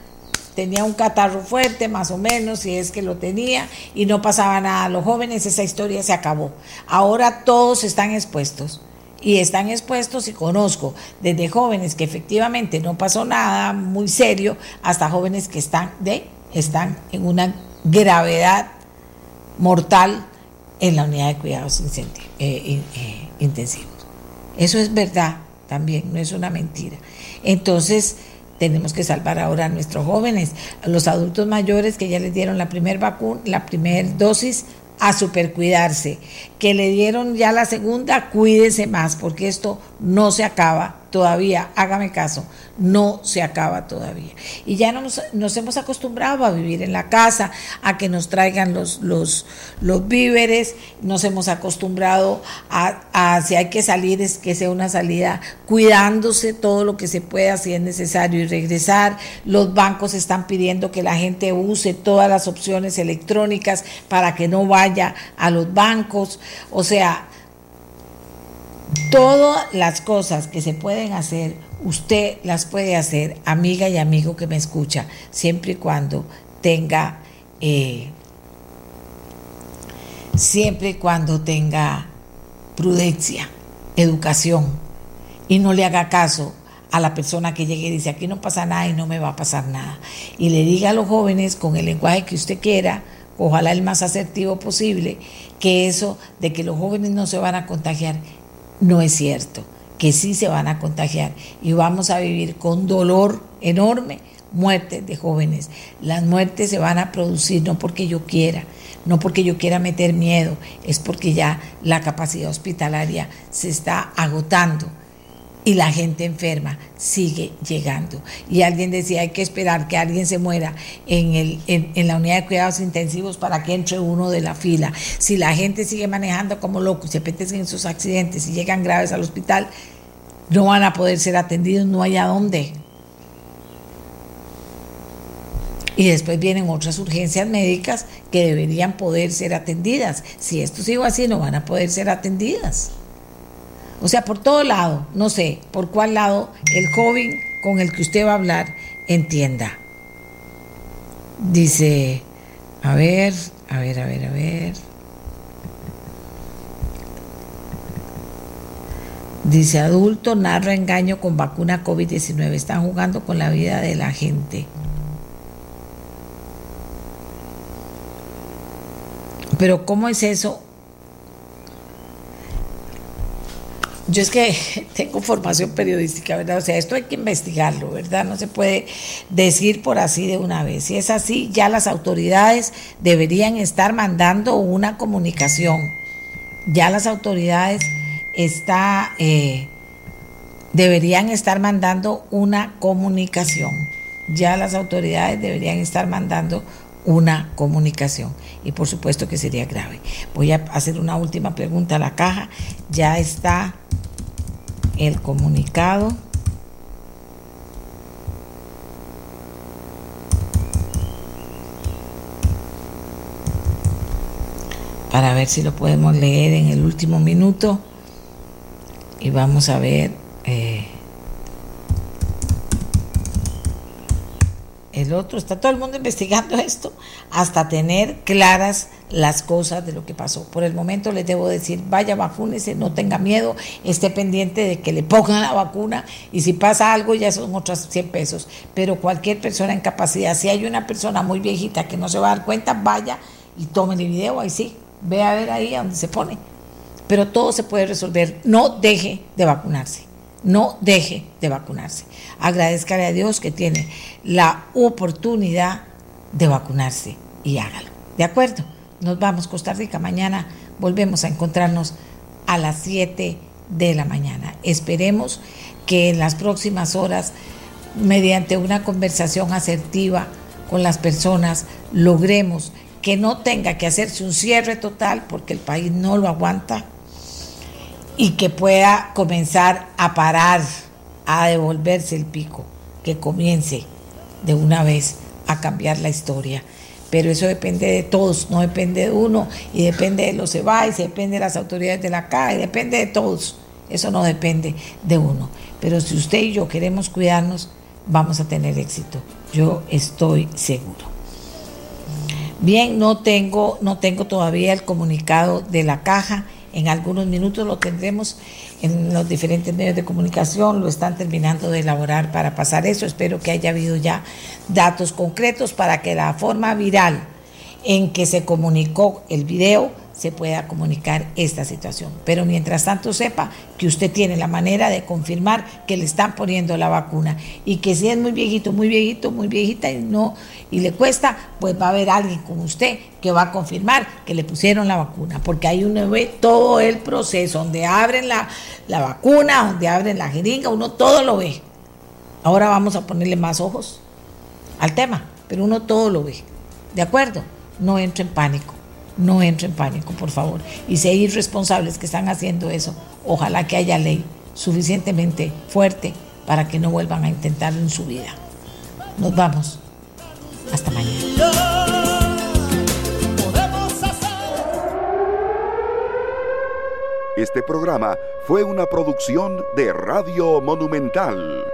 tenía un catarro fuerte, más o menos, si es que lo tenía, y no pasaba nada. Los jóvenes, esa historia se acabó. Ahora todos están expuestos. Y están expuestos y conozco desde jóvenes que efectivamente no pasó nada muy serio hasta jóvenes que están, de, están en una gravedad mortal en la unidad de cuidados eh, eh, intensivos. Eso es verdad también, no es una mentira. Entonces, tenemos que salvar ahora a nuestros jóvenes, a los adultos mayores que ya les dieron la primera vacuna, la primera dosis, a supercuidarse. Que le dieron ya la segunda, cuídese más, porque esto no se acaba todavía, hágame caso, no se acaba todavía. Y ya nos, nos hemos acostumbrado a vivir en la casa, a que nos traigan los, los, los víveres, nos hemos acostumbrado a, a, si hay que salir, es que sea una salida cuidándose todo lo que se pueda si es necesario y regresar. Los bancos están pidiendo que la gente use todas las opciones electrónicas para que no vaya a los bancos. O sea, Todas las cosas que se pueden hacer, usted las puede hacer, amiga y amigo que me escucha, siempre y cuando tenga, eh, siempre y cuando tenga prudencia, educación y no le haga caso a la persona que llegue y dice aquí no pasa nada y no me va a pasar nada. Y le diga a los jóvenes con el lenguaje que usted quiera, ojalá el más asertivo posible, que eso de que los jóvenes no se van a contagiar no es cierto, que sí se van a contagiar y vamos a vivir con dolor enorme muertes de jóvenes. Las muertes se van a producir no porque yo quiera, no porque yo quiera meter miedo, es porque ya la capacidad hospitalaria se está agotando y la gente enferma sigue llegando. Y alguien decía, hay que esperar que alguien se muera en, el, en, la unidad de cuidados intensivos para que entre uno de la fila. Si la gente sigue manejando como loco, se apetecen en sus accidentes y llegan graves al hospital, no van a poder ser atendidos, no hay a dónde. Y después vienen otras urgencias médicas que deberían poder ser atendidas. Si esto sigue así, no van a poder ser atendidas. O sea, por todo lado, no sé por cuál lado el joven con el que usted va a hablar entienda. Dice, a ver, a ver, a ver, a ver. Dice, adulto narra engaño con vacuna COVID-19. Están jugando con la vida de la gente. Pero ¿cómo es eso? Yo es que *laughs* tengo formación periodística, ¿verdad? O sea, esto hay que investigarlo, ¿verdad? No se puede decir por así de una vez. Si es así, ya las autoridades deberían estar mandando una comunicación. Ya las autoridades está, eh, deberían estar mandando una comunicación. Ya las autoridades deberían estar mandando una comunicación. Y por supuesto que sería grave. Voy a hacer una última pregunta a la caja. Ya está el comunicado. Para ver si lo podemos leer en el último minuto. Y vamos a ver. Eh, el otro, está todo el mundo investigando esto hasta tener claras las cosas de lo que pasó. Por el momento les debo decir, vaya, vacúnese, no tenga miedo, esté pendiente de que le pongan la vacuna y si pasa algo ya son otros 100 pesos. Pero cualquier persona en capacidad, si hay una persona muy viejita que no se va a dar cuenta, vaya y tome el video, ahí sí, ve a ver ahí a donde se pone. Pero todo se puede resolver, no deje de vacunarse no deje de vacunarse. Agradezcale a Dios que tiene la oportunidad de vacunarse y hágalo. ¿De acuerdo? Nos vamos, Costa Rica. Mañana volvemos a encontrarnos a las 7 de la mañana. Esperemos que en las próximas horas, mediante una conversación asertiva con las personas, logremos que no tenga que hacerse un cierre total porque el país no lo aguanta y que pueda comenzar a parar, a devolverse el pico, que comience de una vez a cambiar la historia. Pero eso depende de todos, no depende de uno, y depende de los EBAIS, depende de las autoridades de la CAE, depende de todos. Eso no depende de uno. Pero si usted y yo queremos cuidarnos, vamos a tener éxito. Yo estoy seguro. Bien, no tengo, no tengo todavía el comunicado de la caja. En algunos minutos lo tendremos en los diferentes medios de comunicación, lo están terminando de elaborar para pasar eso. Espero que haya habido ya datos concretos para que la forma viral en que se comunicó el video se pueda comunicar esta situación. Pero mientras tanto sepa que usted tiene la manera de confirmar que le están poniendo la vacuna y que si es muy viejito, muy viejito, muy viejita y no y le cuesta, pues va a haber alguien con usted que va a confirmar que le pusieron la vacuna, porque hay uno ve todo el proceso donde abren la, la vacuna, donde abren la jeringa, uno todo lo ve. Ahora vamos a ponerle más ojos al tema, pero uno todo lo ve. ¿De acuerdo? No entre en pánico no entre en pánico, por favor. Y si hay irresponsables que están haciendo eso, ojalá que haya ley suficientemente fuerte para que no vuelvan a intentarlo en su vida. Nos vamos. Hasta mañana. Este programa fue una producción de Radio Monumental.